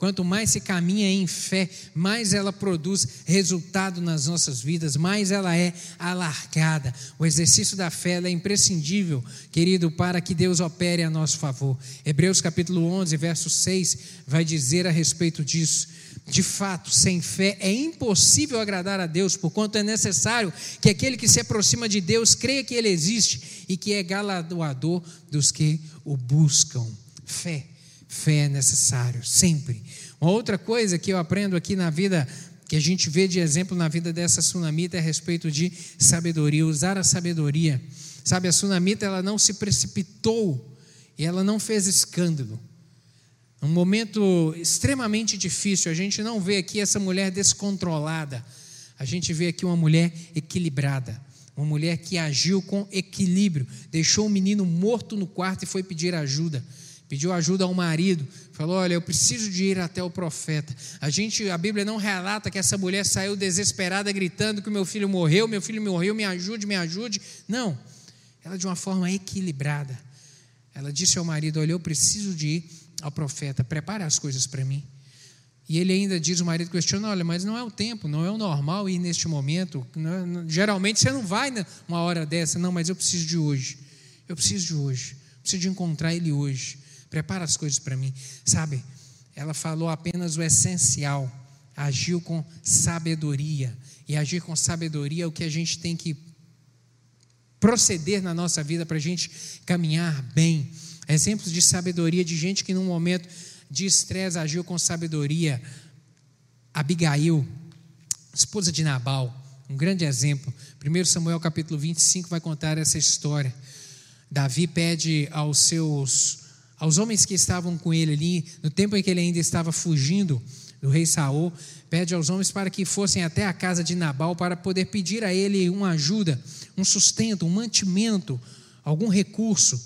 Quanto mais se caminha em fé, mais ela produz resultado nas nossas vidas, mais ela é alargada. O exercício da fé é imprescindível, querido, para que Deus opere a nosso favor. Hebreus capítulo 11, verso 6 vai dizer a respeito disso. De fato, sem fé é impossível agradar a Deus, porquanto é necessário que aquele que se aproxima de Deus creia que Ele existe e que é galardoador dos que o buscam. Fé Fé é necessário, sempre. Uma outra coisa que eu aprendo aqui na vida, que a gente vê de exemplo na vida dessa sunamita, é a respeito de sabedoria, usar a sabedoria. Sabe, a sunamita ela não se precipitou e ela não fez escândalo. Um momento extremamente difícil, a gente não vê aqui essa mulher descontrolada, a gente vê aqui uma mulher equilibrada. Uma mulher que agiu com equilíbrio, deixou o menino morto no quarto e foi pedir ajuda pediu ajuda ao marido, falou: Olha, eu preciso de ir até o profeta. A gente, a Bíblia não relata que essa mulher saiu desesperada, gritando que meu filho morreu, meu filho morreu, me ajude, me ajude. Não, ela de uma forma equilibrada. Ela disse ao marido: Olha, eu preciso de ir ao profeta, prepare as coisas para mim. E ele ainda diz: o marido questiona: Olha, mas não é o tempo, não é o normal ir neste momento. É, geralmente você não vai uma hora dessa, não, mas eu preciso de hoje. Eu preciso de hoje. Preciso de encontrar ele hoje prepara as coisas para mim. Sabe, ela falou apenas o essencial, agiu com sabedoria. E agir com sabedoria é o que a gente tem que proceder na nossa vida para a gente caminhar bem. Exemplos de sabedoria de gente que num momento de estresse agiu com sabedoria. Abigail, esposa de Nabal, um grande exemplo. 1 Samuel capítulo 25 vai contar essa história. Davi pede aos seus aos homens que estavam com ele ali, no tempo em que ele ainda estava fugindo do rei Saul, pede aos homens para que fossem até a casa de Nabal para poder pedir a ele uma ajuda, um sustento, um mantimento, algum recurso.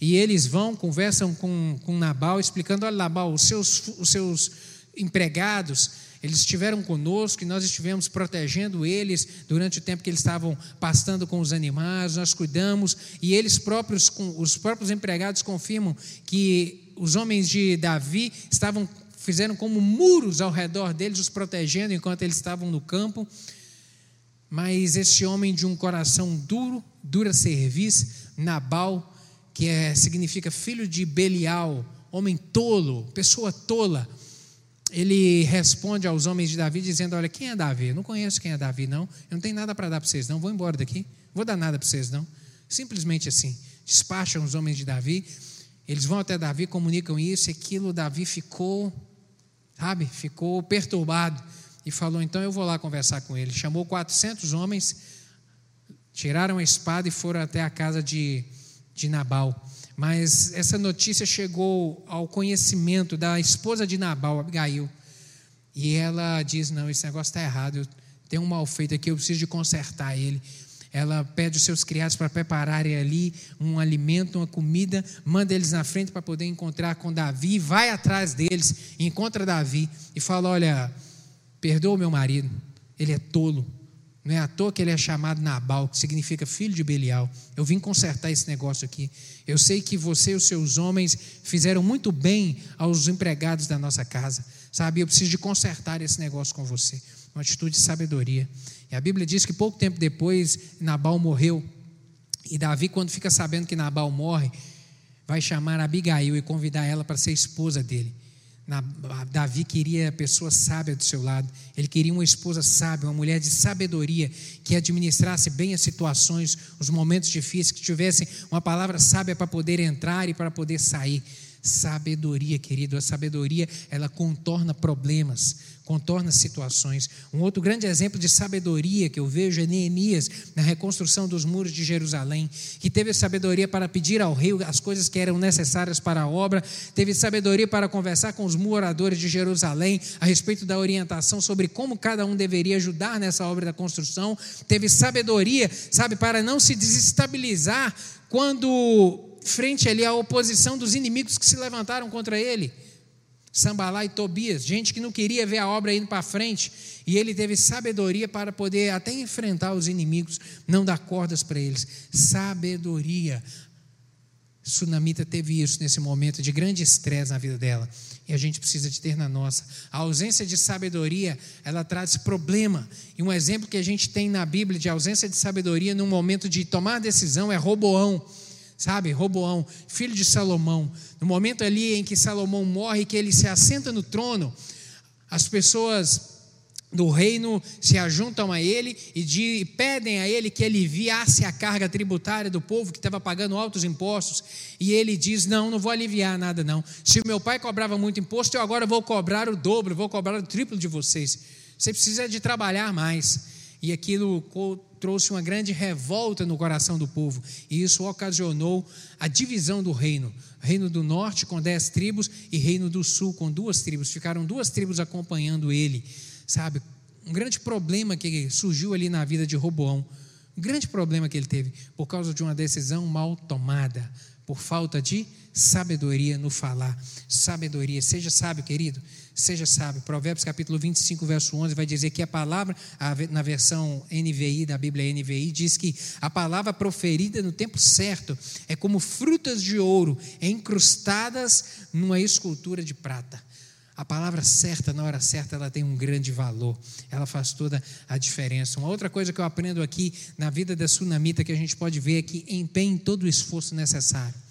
E eles vão, conversam com, com Nabal, explicando: olha, Nabal, os seus, os seus empregados eles estiveram conosco e nós estivemos protegendo eles durante o tempo que eles estavam pastando com os animais, nós cuidamos e eles próprios, os próprios empregados confirmam que os homens de Davi estavam fizeram como muros ao redor deles, os protegendo enquanto eles estavam no campo. Mas esse homem de um coração duro, dura serviço, Nabal, que é, significa filho de Belial, homem tolo, pessoa tola, ele responde aos homens de Davi dizendo: Olha, quem é Davi? Eu não conheço quem é Davi, não. Eu não tenho nada para dar para vocês, não. Vou embora daqui. Vou dar nada para vocês, não. Simplesmente assim. Despacham os homens de Davi. Eles vão até Davi, comunicam isso, e aquilo Davi ficou, sabe, ficou perturbado. E falou: Então eu vou lá conversar com ele. Chamou 400 homens, tiraram a espada e foram até a casa de, de Nabal. Mas essa notícia chegou ao conhecimento da esposa de Nabal, Abigail. E ela diz: Não, esse negócio está errado. Tenho um mal feito aqui, eu preciso de consertar ele. Ela pede os seus criados para prepararem ali um alimento, uma comida, manda eles na frente para poder encontrar com Davi, vai atrás deles, encontra Davi e fala: Olha, perdoa o meu marido, ele é tolo, não é à toa que ele é chamado Nabal, que significa filho de Belial. Eu vim consertar esse negócio aqui. Eu sei que você e os seus homens fizeram muito bem aos empregados da nossa casa. Sabe, eu preciso de consertar esse negócio com você. Uma atitude de sabedoria. E a Bíblia diz que pouco tempo depois Nabal morreu. E Davi, quando fica sabendo que Nabal morre, vai chamar Abigail e convidar ela para ser esposa dele. Davi queria pessoa sábia do seu lado, ele queria uma esposa sábia, uma mulher de sabedoria, que administrasse bem as situações, os momentos difíceis, que tivesse uma palavra sábia para poder entrar e para poder sair. Sabedoria, querido, a sabedoria ela contorna problemas, contorna situações. Um outro grande exemplo de sabedoria que eu vejo é Neemias, na reconstrução dos muros de Jerusalém, que teve sabedoria para pedir ao rei as coisas que eram necessárias para a obra, teve sabedoria para conversar com os moradores de Jerusalém a respeito da orientação sobre como cada um deveria ajudar nessa obra da construção, teve sabedoria, sabe, para não se desestabilizar quando frente ali à oposição dos inimigos que se levantaram contra ele. Sambalá e Tobias, gente que não queria ver a obra indo para frente, e ele teve sabedoria para poder até enfrentar os inimigos, não dar cordas para eles. Sabedoria. Sunamita teve isso nesse momento de grande estresse na vida dela, e a gente precisa de ter na nossa. A ausência de sabedoria, ela traz problema. E um exemplo que a gente tem na Bíblia de ausência de sabedoria num momento de tomar decisão é Roboão sabe? Roboão, filho de Salomão. No momento ali em que Salomão morre, que ele se assenta no trono, as pessoas do reino se ajuntam a ele e, de, e pedem a ele que aliviasse a carga tributária do povo que estava pagando altos impostos. E ele diz: Não, não vou aliviar nada, não. Se o meu pai cobrava muito imposto, eu agora vou cobrar o dobro, vou cobrar o triplo de vocês. Você precisa de trabalhar mais. E aquilo trouxe uma grande revolta no coração do povo, e isso ocasionou a divisão do reino. Reino do norte com dez tribos e reino do sul com duas tribos. Ficaram duas tribos acompanhando ele, sabe? Um grande problema que surgiu ali na vida de Roboão. Um grande problema que ele teve por causa de uma decisão mal tomada, por falta de sabedoria no falar. Sabedoria, seja sábio, querido, seja sábio. Provérbios capítulo 25, verso 11 vai dizer que a palavra, na versão NVI, da Bíblia NVI, diz que a palavra proferida no tempo certo é como frutas de ouro encrustadas numa escultura de prata. A palavra certa, na hora certa, ela tem um grande valor, ela faz toda a diferença. Uma outra coisa que eu aprendo aqui na vida da sunamita que a gente pode ver é que empenhe todo o esforço necessário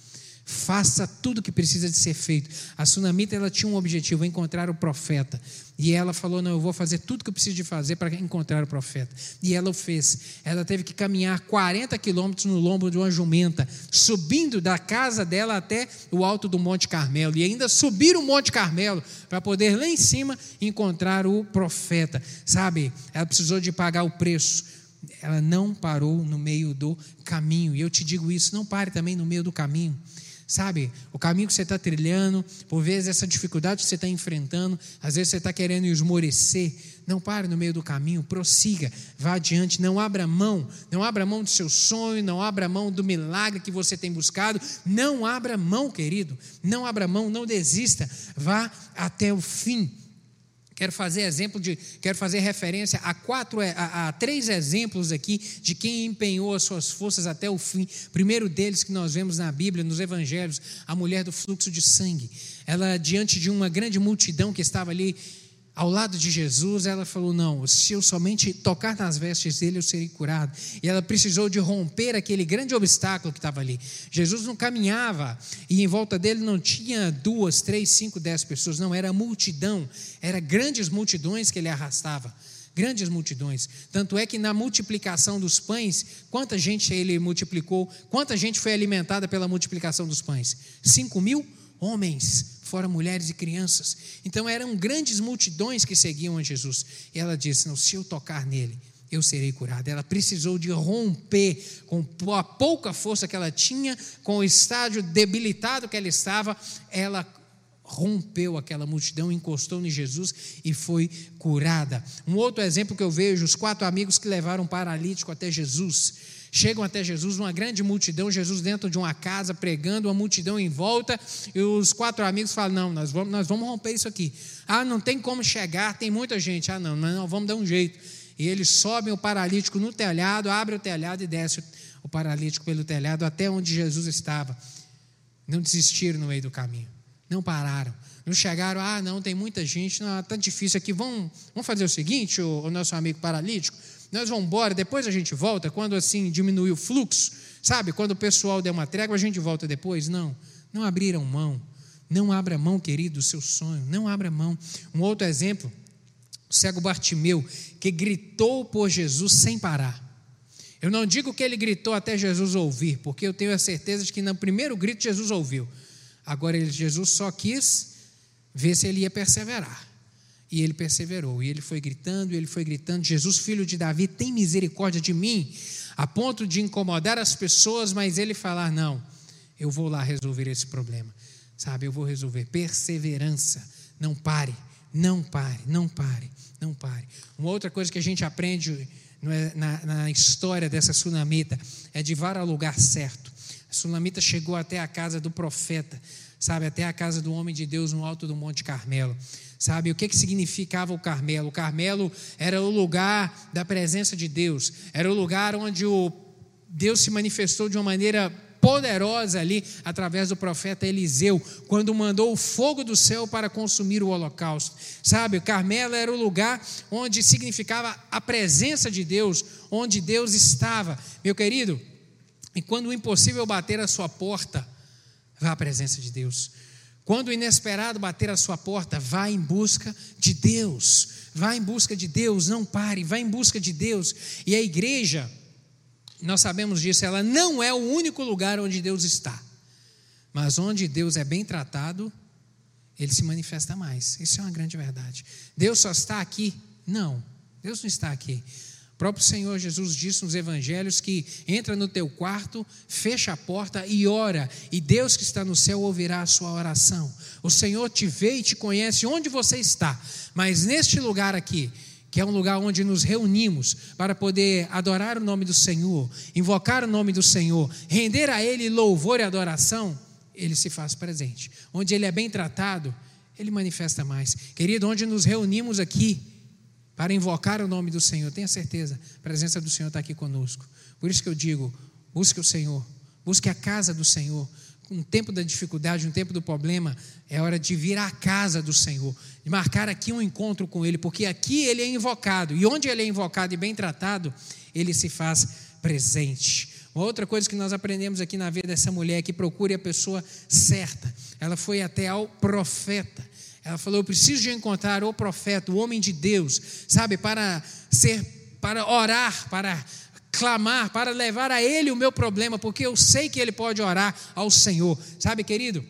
faça tudo o que precisa de ser feito. A sunamita ela tinha um objetivo, encontrar o profeta. E ela falou: Não, eu vou fazer tudo o que eu preciso de fazer para encontrar o profeta. E ela o fez. Ela teve que caminhar 40 quilômetros no lombo de uma jumenta, subindo da casa dela até o alto do Monte Carmelo. E ainda subir o Monte Carmelo para poder lá em cima encontrar o profeta. Sabe, ela precisou de pagar o preço ela não parou no meio do caminho. E eu te digo isso, não pare também no meio do caminho. Sabe, o caminho que você está trilhando, por vezes essa dificuldade que você está enfrentando, às vezes você está querendo esmorecer. Não pare no meio do caminho, prossiga, vá adiante, não abra mão, não abra mão do seu sonho, não abra mão do milagre que você tem buscado, não abra mão, querido, não abra mão, não desista, vá até o fim. Quero fazer exemplo de, quero fazer referência a quatro, a, a, três exemplos aqui de quem empenhou as suas forças até o fim. Primeiro deles que nós vemos na Bíblia, nos Evangelhos, a mulher do fluxo de sangue. Ela diante de uma grande multidão que estava ali ao lado de Jesus, ela falou: Não, se eu somente tocar nas vestes dele, eu serei curado. E ela precisou de romper aquele grande obstáculo que estava ali. Jesus não caminhava e em volta dele não tinha duas, três, cinco, dez pessoas, não, era multidão, era grandes multidões que ele arrastava. Grandes multidões. Tanto é que na multiplicação dos pães, quanta gente ele multiplicou, quanta gente foi alimentada pela multiplicação dos pães? Cinco mil homens fora mulheres e crianças. Então eram grandes multidões que seguiam a Jesus. E ela disse: Não, se eu tocar nele, eu serei curada. Ela precisou de romper com a pouca força que ela tinha, com o estágio debilitado que ela estava, ela rompeu aquela multidão, encostou em Jesus e foi curada. Um outro exemplo que eu vejo, os quatro amigos que levaram um paralítico até Jesus chegam até Jesus, uma grande multidão, Jesus dentro de uma casa pregando, uma multidão em volta, e os quatro amigos falam: Não, nós vamos, nós vamos romper isso aqui. Ah, não tem como chegar, tem muita gente. Ah, não, não, vamos dar um jeito. E eles sobem o paralítico no telhado, abre o telhado e desce o paralítico pelo telhado até onde Jesus estava. Não desistiram no meio do caminho, não pararam. Não chegaram, ah, não, tem muita gente, não, está difícil aqui. Vamos, vamos fazer o seguinte, o, o nosso amigo paralítico, nós vamos embora, depois a gente volta, quando assim diminuir o fluxo, sabe? Quando o pessoal der uma trégua, a gente volta depois. Não, não abriram mão. Não abra mão, querido, do seu sonho. Não abra mão. Um outro exemplo, o cego Bartimeu, que gritou por Jesus sem parar. Eu não digo que ele gritou até Jesus ouvir, porque eu tenho a certeza de que no primeiro grito Jesus ouviu. Agora Jesus só quis ver se ele ia perseverar. E ele perseverou, e ele foi gritando, e ele foi gritando: Jesus, filho de Davi, tem misericórdia de mim, a ponto de incomodar as pessoas, mas ele falar: Não, eu vou lá resolver esse problema, sabe? Eu vou resolver. Perseverança, não pare, não pare, não pare, não pare. Uma outra coisa que a gente aprende é, na, na história dessa sunamita é de vara ao lugar certo. A sunamita chegou até a casa do profeta, sabe, até a casa do homem de Deus no alto do Monte Carmelo. Sabe o que, que significava o Carmelo? O Carmelo era o lugar da presença de Deus, era o lugar onde o Deus se manifestou de uma maneira poderosa ali através do profeta Eliseu, quando mandou o fogo do céu para consumir o holocausto. Sabe, o Carmelo era o lugar onde significava a presença de Deus, onde Deus estava. Meu querido, e quando o impossível bater a sua porta, vá à presença de Deus. Quando o inesperado bater a sua porta, vá em busca de Deus. Vá em busca de Deus, não pare, vá em busca de Deus. E a igreja, nós sabemos disso, ela não é o único lugar onde Deus está. Mas onde Deus é bem tratado, ele se manifesta mais. Isso é uma grande verdade. Deus só está aqui? Não, Deus não está aqui. O próprio Senhor Jesus disse nos evangelhos que entra no teu quarto, fecha a porta e ora, e Deus que está no céu ouvirá a sua oração. O Senhor te vê e te conhece onde você está, mas neste lugar aqui, que é um lugar onde nos reunimos para poder adorar o nome do Senhor, invocar o nome do Senhor, render a Ele louvor e adoração, Ele se faz presente. Onde Ele é bem tratado, Ele manifesta mais. Querido, onde nos reunimos aqui, para invocar o nome do Senhor. Tenha certeza, a presença do Senhor está aqui conosco. Por isso que eu digo: busque o Senhor, busque a casa do Senhor. Um tempo da dificuldade, um tempo do problema, é hora de vir à casa do Senhor, de marcar aqui um encontro com Ele, porque aqui Ele é invocado, e onde Ele é invocado e bem tratado, Ele se faz presente. Uma outra coisa que nós aprendemos aqui na vida dessa mulher é que procure a pessoa certa. Ela foi até ao profeta. Ela falou: Eu preciso de encontrar o profeta, o homem de Deus, sabe, para ser, para orar, para clamar, para levar a ele o meu problema, porque eu sei que ele pode orar ao Senhor, sabe, querido?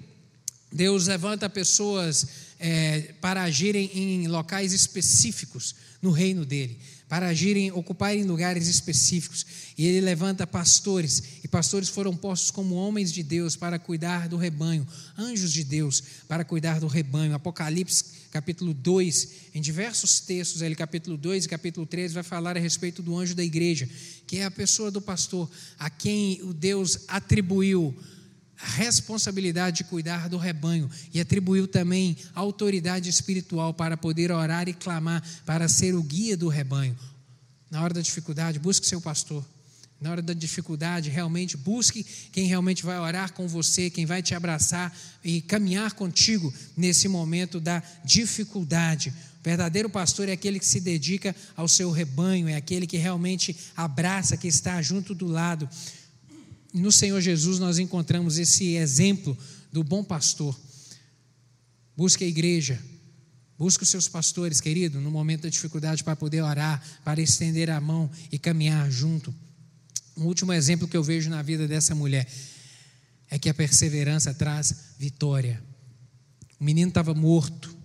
Deus levanta pessoas é, para agirem em locais específicos no reino dele, para agirem, ocuparem lugares específicos. E ele levanta pastores, e pastores foram postos como homens de Deus para cuidar do rebanho, anjos de Deus para cuidar do rebanho. Apocalipse capítulo 2, em diversos textos, ele capítulo 2 e capítulo 3 vai falar a respeito do anjo da igreja, que é a pessoa do pastor, a quem o Deus atribuiu a responsabilidade de cuidar do rebanho e atribuiu também autoridade espiritual para poder orar e clamar, para ser o guia do rebanho. Na hora da dificuldade, busque seu pastor. Na hora da dificuldade, realmente busque quem realmente vai orar com você, quem vai te abraçar e caminhar contigo nesse momento da dificuldade. O verdadeiro pastor é aquele que se dedica ao seu rebanho, é aquele que realmente abraça, que está junto do lado no Senhor Jesus nós encontramos esse exemplo do bom pastor. Busque a igreja, busque os seus pastores, querido, no momento da dificuldade para poder orar, para estender a mão e caminhar junto. Um último exemplo que eu vejo na vida dessa mulher é que a perseverança traz vitória. O menino estava morto,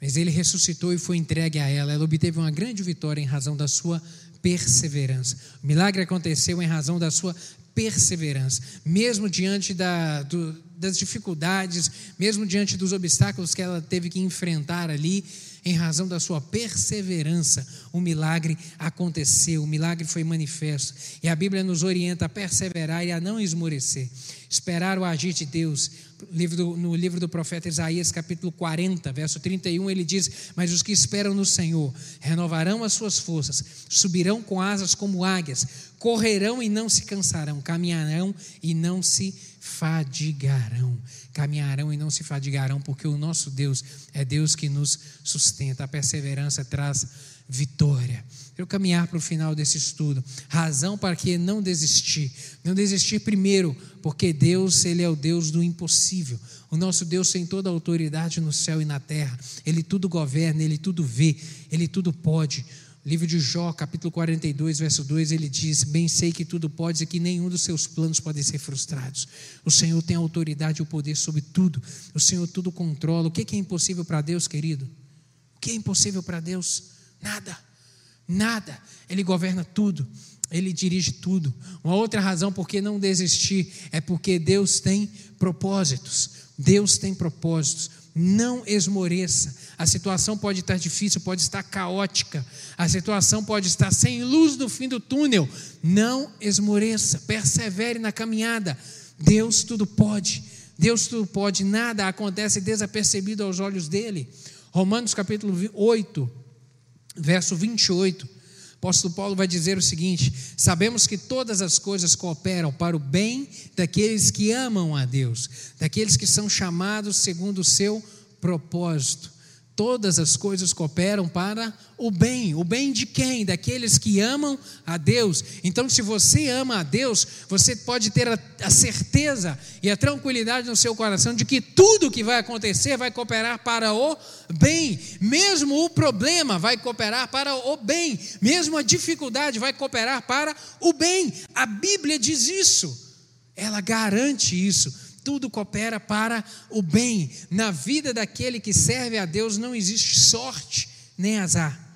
mas ele ressuscitou e foi entregue a ela. Ela obteve uma grande vitória em razão da sua perseverança. O milagre aconteceu em razão da sua perseverança, mesmo diante da, do, das dificuldades, mesmo diante dos obstáculos que ela teve que enfrentar ali, em razão da sua perseverança, o milagre aconteceu, o milagre foi manifesto. E a Bíblia nos orienta a perseverar e a não esmorecer, esperar o agir de Deus. No livro do profeta Isaías, capítulo 40, verso 31, ele diz: Mas os que esperam no Senhor renovarão as suas forças, subirão com asas como águias, correrão e não se cansarão, caminharão e não se fadigarão. Caminharão e não se fadigarão, porque o nosso Deus é Deus que nos sustenta. A perseverança traz vitória. Eu caminhar para o final desse estudo. Razão para que não desistir. Não desistir primeiro, porque Deus, ele é o Deus do impossível. O nosso Deus tem toda a autoridade no céu e na terra. Ele tudo governa, ele tudo vê, ele tudo pode. Livro de Jó, capítulo 42, verso 2, ele diz: Bem sei que tudo pode e que nenhum dos seus planos pode ser frustrados. O Senhor tem autoridade e o poder sobre tudo. O Senhor tudo controla. O que é impossível para Deus, querido? O que é impossível para Deus? Nada. Nada. Ele governa tudo. Ele dirige tudo. Uma outra razão por que não desistir é porque Deus tem propósitos. Deus tem propósitos. Não esmoreça. A situação pode estar difícil, pode estar caótica, a situação pode estar sem luz no fim do túnel. Não esmoreça, persevere na caminhada. Deus tudo pode. Deus tudo pode, nada acontece desapercebido aos olhos dele. Romanos capítulo 8, verso 28. O apóstolo Paulo vai dizer o seguinte: Sabemos que todas as coisas cooperam para o bem daqueles que amam a Deus, daqueles que são chamados segundo o seu propósito todas as coisas cooperam para o bem. O bem de quem? Daqueles que amam a Deus. Então, se você ama a Deus, você pode ter a, a, certeza e a tranquilidade no seu coração de que tudo que vai acontecer vai cooperar para o bem. Mesmo o problema vai cooperar para o bem. Mesmo a dificuldade vai cooperar para o bem. A Bíblia diz isso. Ela garante isso tudo coopera para o bem. Na vida daquele que serve a Deus não existe sorte nem azar.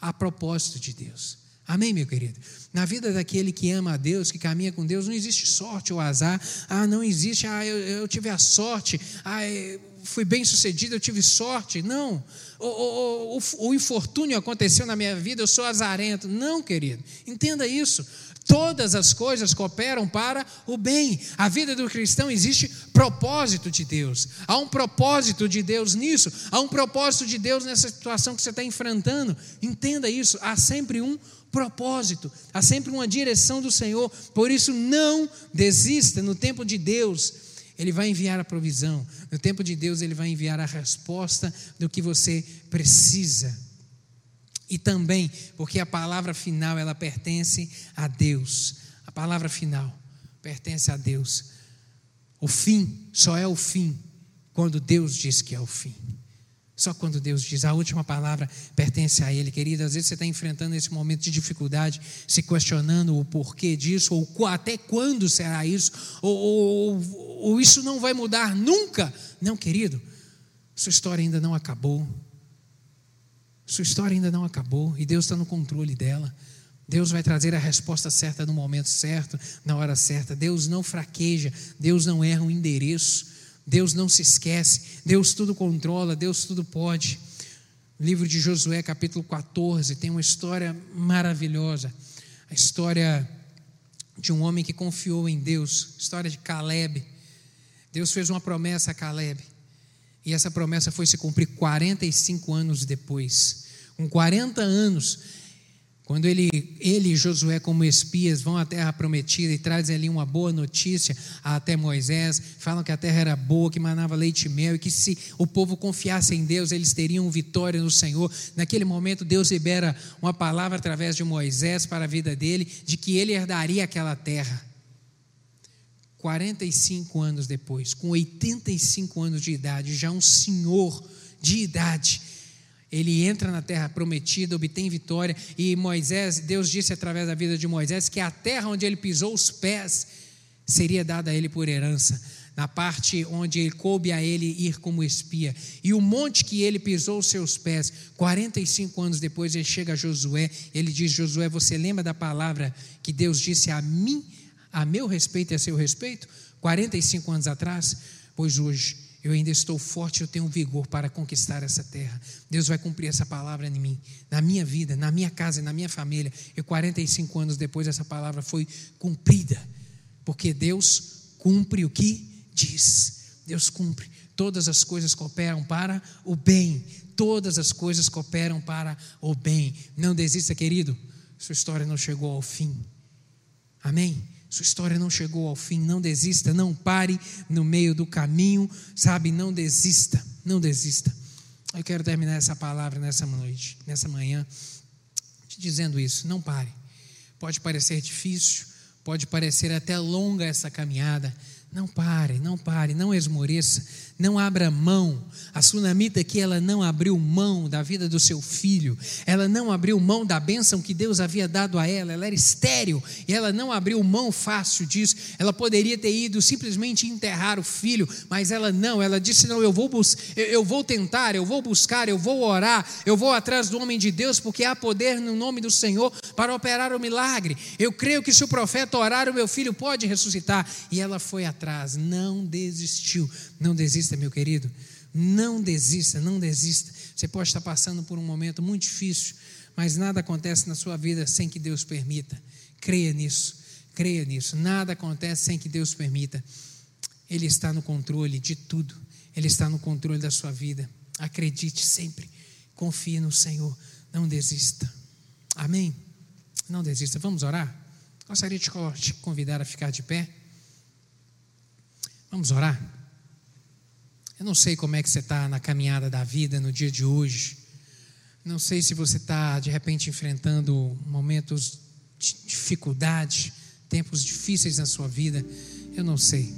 A propósito de Deus. Amém, meu querido? Na vida daquele que ama a Deus, que caminha com Deus, não existe sorte ou azar. Ah, não existe, ah, eu, eu tive a sorte, ah, fui bem sucedido, eu tive sorte. Não. O, o, o, o infortúnio aconteceu na minha vida, eu sou azarento. Não, querido. Entenda isso. Todas as coisas cooperam para o bem. A vida do cristão existe propósito de Deus. Há um propósito de Deus nisso. Há um propósito de Deus nessa situação que você está enfrentando. Entenda isso. Há sempre um propósito. Há sempre uma direção do Senhor. Por isso, não desista. No tempo de Deus, Ele vai enviar a provisão. No tempo de Deus, Ele vai enviar a resposta do que você precisa e também porque a palavra final ela pertence a Deus. A palavra final pertence a Deus. O fim só é o fim quando Deus diz que é o fim. Só quando Deus diz, a última palavra pertence a Ele, querido. Às vezes você está enfrentando esse momento de dificuldade, se questionando o porquê disso, ou até quando será isso, ou, ou, ou isso não vai mudar nunca. Não, querido, Sua história ainda não acabou. Sua história ainda não acabou e Deus está no controle dela. Deus vai trazer a resposta certa no momento certo, na hora certa. Deus não fraqueja, Deus não erra um endereço, Deus não se esquece, Deus tudo controla, Deus tudo pode. livro de Josué, capítulo 14, tem uma história maravilhosa. A história de um homem que confiou em Deus, história de Caleb. Deus fez uma promessa a Caleb. E essa promessa foi se cumprir 45 anos depois. Com 40 anos, quando ele, ele e Josué, como espias, vão à terra prometida e trazem ali uma boa notícia até Moisés, falam que a terra era boa, que manava leite e mel, e que se o povo confiasse em Deus, eles teriam vitória no Senhor. Naquele momento, Deus libera uma palavra através de Moisés para a vida dele, de que ele herdaria aquela terra. 45 anos depois, com 85 anos de idade, já um senhor de idade, ele entra na terra prometida, obtém vitória, e Moisés, Deus disse através da vida de Moisés que a terra onde ele pisou os pés seria dada a ele por herança, na parte onde coube a ele ir como espia. E o monte que ele pisou os seus pés, 45 anos depois, ele chega a Josué, ele diz: Josué, você lembra da palavra que Deus disse a mim, a meu respeito e a seu respeito, 45 anos atrás? Pois hoje eu ainda estou forte, eu tenho vigor para conquistar essa terra. Deus vai cumprir essa palavra em mim, na minha vida, na minha casa, na minha família. E 45 anos depois essa palavra foi cumprida, porque Deus cumpre o que diz. Deus cumpre. Todas as coisas cooperam para o bem. Todas as coisas cooperam para o bem. Não desista, querido. Sua história não chegou ao fim. Amém? Sua história não chegou ao fim, não desista, não pare no meio do caminho, sabe? Não desista, não desista. Eu quero terminar essa palavra nessa noite, nessa manhã, te dizendo isso: não pare. Pode parecer difícil, pode parecer até longa essa caminhada, não pare, não pare, não esmoreça, não abra mão. A sunamita aqui, ela não abriu mão da vida do seu filho, ela não abriu mão da bênção que Deus havia dado a ela, ela era estéril e ela não abriu mão fácil disso. Ela poderia ter ido simplesmente enterrar o filho, mas ela não, ela disse: Não, eu vou, eu vou tentar, eu vou buscar, eu vou orar, eu vou atrás do homem de Deus, porque há poder no nome do Senhor para operar o milagre. Eu creio que se o profeta orar, o meu filho pode ressuscitar. E ela foi atrás não desistiu. Não desista, meu querido. Não desista, não desista. Você pode estar passando por um momento muito difícil, mas nada acontece na sua vida sem que Deus permita. Creia nisso, creia nisso. Nada acontece sem que Deus permita. Ele está no controle de tudo. Ele está no controle da sua vida. Acredite sempre. Confie no Senhor. Não desista. Amém? Não desista. Vamos orar? Gostaria de te convidar a ficar de pé. Vamos orar? Eu não sei como é que você está na caminhada da vida no dia de hoje. Não sei se você está, de repente, enfrentando momentos de dificuldade, tempos difíceis na sua vida. Eu não sei.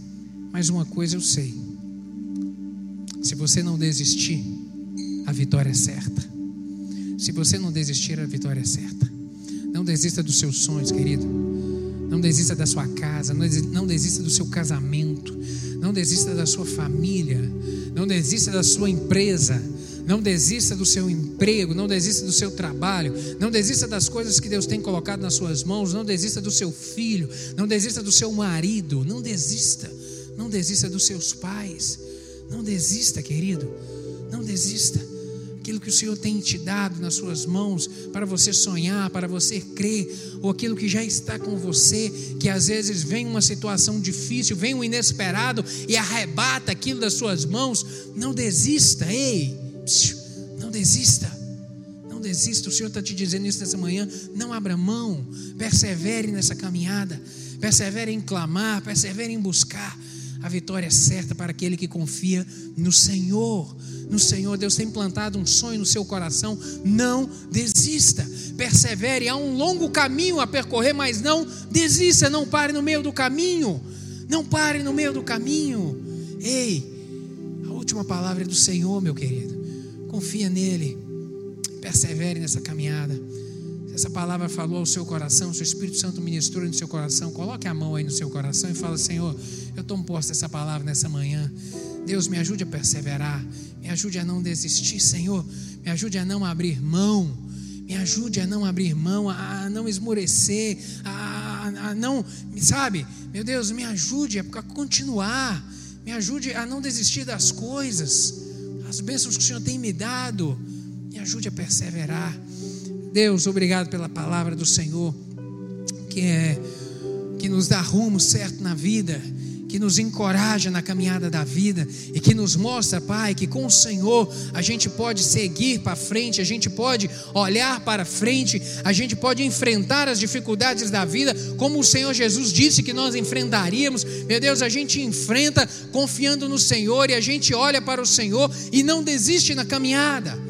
Mas uma coisa eu sei: se você não desistir, a vitória é certa. Se você não desistir, a vitória é certa. Não desista dos seus sonhos, querido. Não desista da sua casa, não desista do seu casamento, não desista da sua família, não desista da sua empresa, não desista do seu emprego, não desista do seu trabalho, não desista das coisas que Deus tem colocado nas suas mãos, não desista do seu filho, não desista do seu marido, não desista, não desista dos seus pais, não desista, querido, não desista aquilo que o Senhor tem te dado nas suas mãos para você sonhar, para você crer, ou aquilo que já está com você, que às vezes vem uma situação difícil, vem um inesperado e arrebata aquilo das suas mãos, não desista, ei, não desista. Não desista, o Senhor está te dizendo isso nessa manhã. Não abra mão, persevere nessa caminhada, persevere em clamar, persevere em buscar. A vitória é certa para aquele que confia no Senhor no Senhor. Deus tem plantado um sonho no seu coração. Não desista, persevere. Há um longo caminho a percorrer, mas não desista, não pare no meio do caminho. Não pare no meio do caminho. Ei, a última palavra é do Senhor, meu querido. Confia nele, persevere nessa caminhada. Se essa palavra falou ao seu coração, se o Espírito Santo ministrou no seu coração, coloque a mão aí no seu coração e fala: Senhor, eu tomo posse dessa palavra nessa manhã. Deus, me ajude a perseverar, me ajude a não desistir, Senhor, me ajude a não abrir mão, me ajude a não abrir mão, a não esmorecer, a, a não, sabe, meu Deus, me ajude a continuar, me ajude a não desistir das coisas, as bênçãos que o Senhor tem me dado, me ajude a perseverar. Deus, obrigado pela palavra do Senhor, que é que nos dá rumo certo na vida que nos encoraja na caminhada da vida e que nos mostra, Pai, que com o Senhor a gente pode seguir para frente, a gente pode olhar para frente, a gente pode enfrentar as dificuldades da vida, como o Senhor Jesus disse que nós enfrentaríamos. Meu Deus, a gente enfrenta confiando no Senhor e a gente olha para o Senhor e não desiste na caminhada.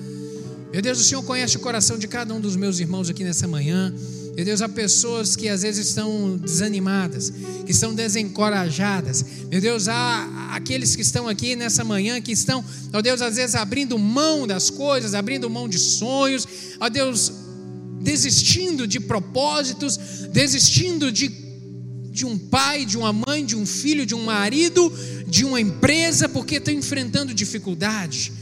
Meu Deus, o Senhor conhece o coração de cada um dos meus irmãos aqui nessa manhã. Meu Deus, há pessoas que às vezes estão desanimadas, que estão desencorajadas. Meu Deus, há aqueles que estão aqui nessa manhã que estão, ó Deus, às vezes abrindo mão das coisas, abrindo mão de sonhos, ó Deus, desistindo de propósitos, desistindo de, de um pai, de uma mãe, de um filho, de um marido, de uma empresa, porque estão enfrentando dificuldade.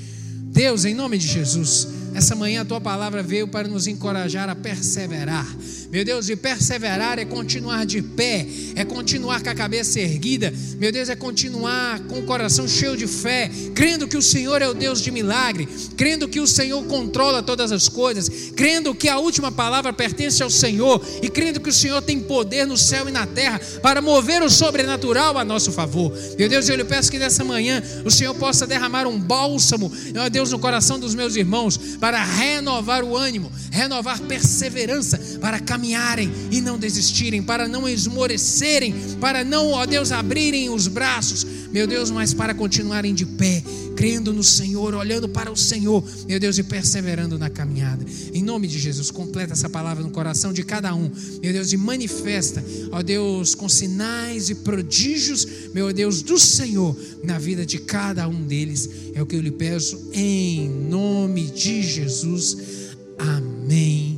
Deus, em nome de Jesus, essa manhã a tua palavra veio para nos encorajar a perseverar. Meu Deus, e perseverar é continuar de pé, é continuar com a cabeça erguida. Meu Deus, é continuar com o coração cheio de fé, crendo que o Senhor é o Deus de milagre, crendo que o Senhor controla todas as coisas, crendo que a última palavra pertence ao Senhor e crendo que o Senhor tem poder no céu e na terra para mover o sobrenatural a nosso favor. Meu Deus, eu lhe peço que nessa manhã o Senhor possa derramar um bálsamo, meu Deus, no coração dos meus irmãos, para renovar o ânimo, renovar perseverança, para caminharem e não desistirem, para não esmorecerem, para não, ó Deus, abrirem os braços, meu Deus, mas para continuarem de pé, crendo no Senhor, olhando para o Senhor, meu Deus, e perseverando na caminhada. Em nome de Jesus, completa essa palavra no coração de cada um, meu Deus, e manifesta, ó Deus, com sinais e prodígios, meu Deus, do Senhor na vida de cada um deles. É o que eu lhe peço em nome de Jesus. Amém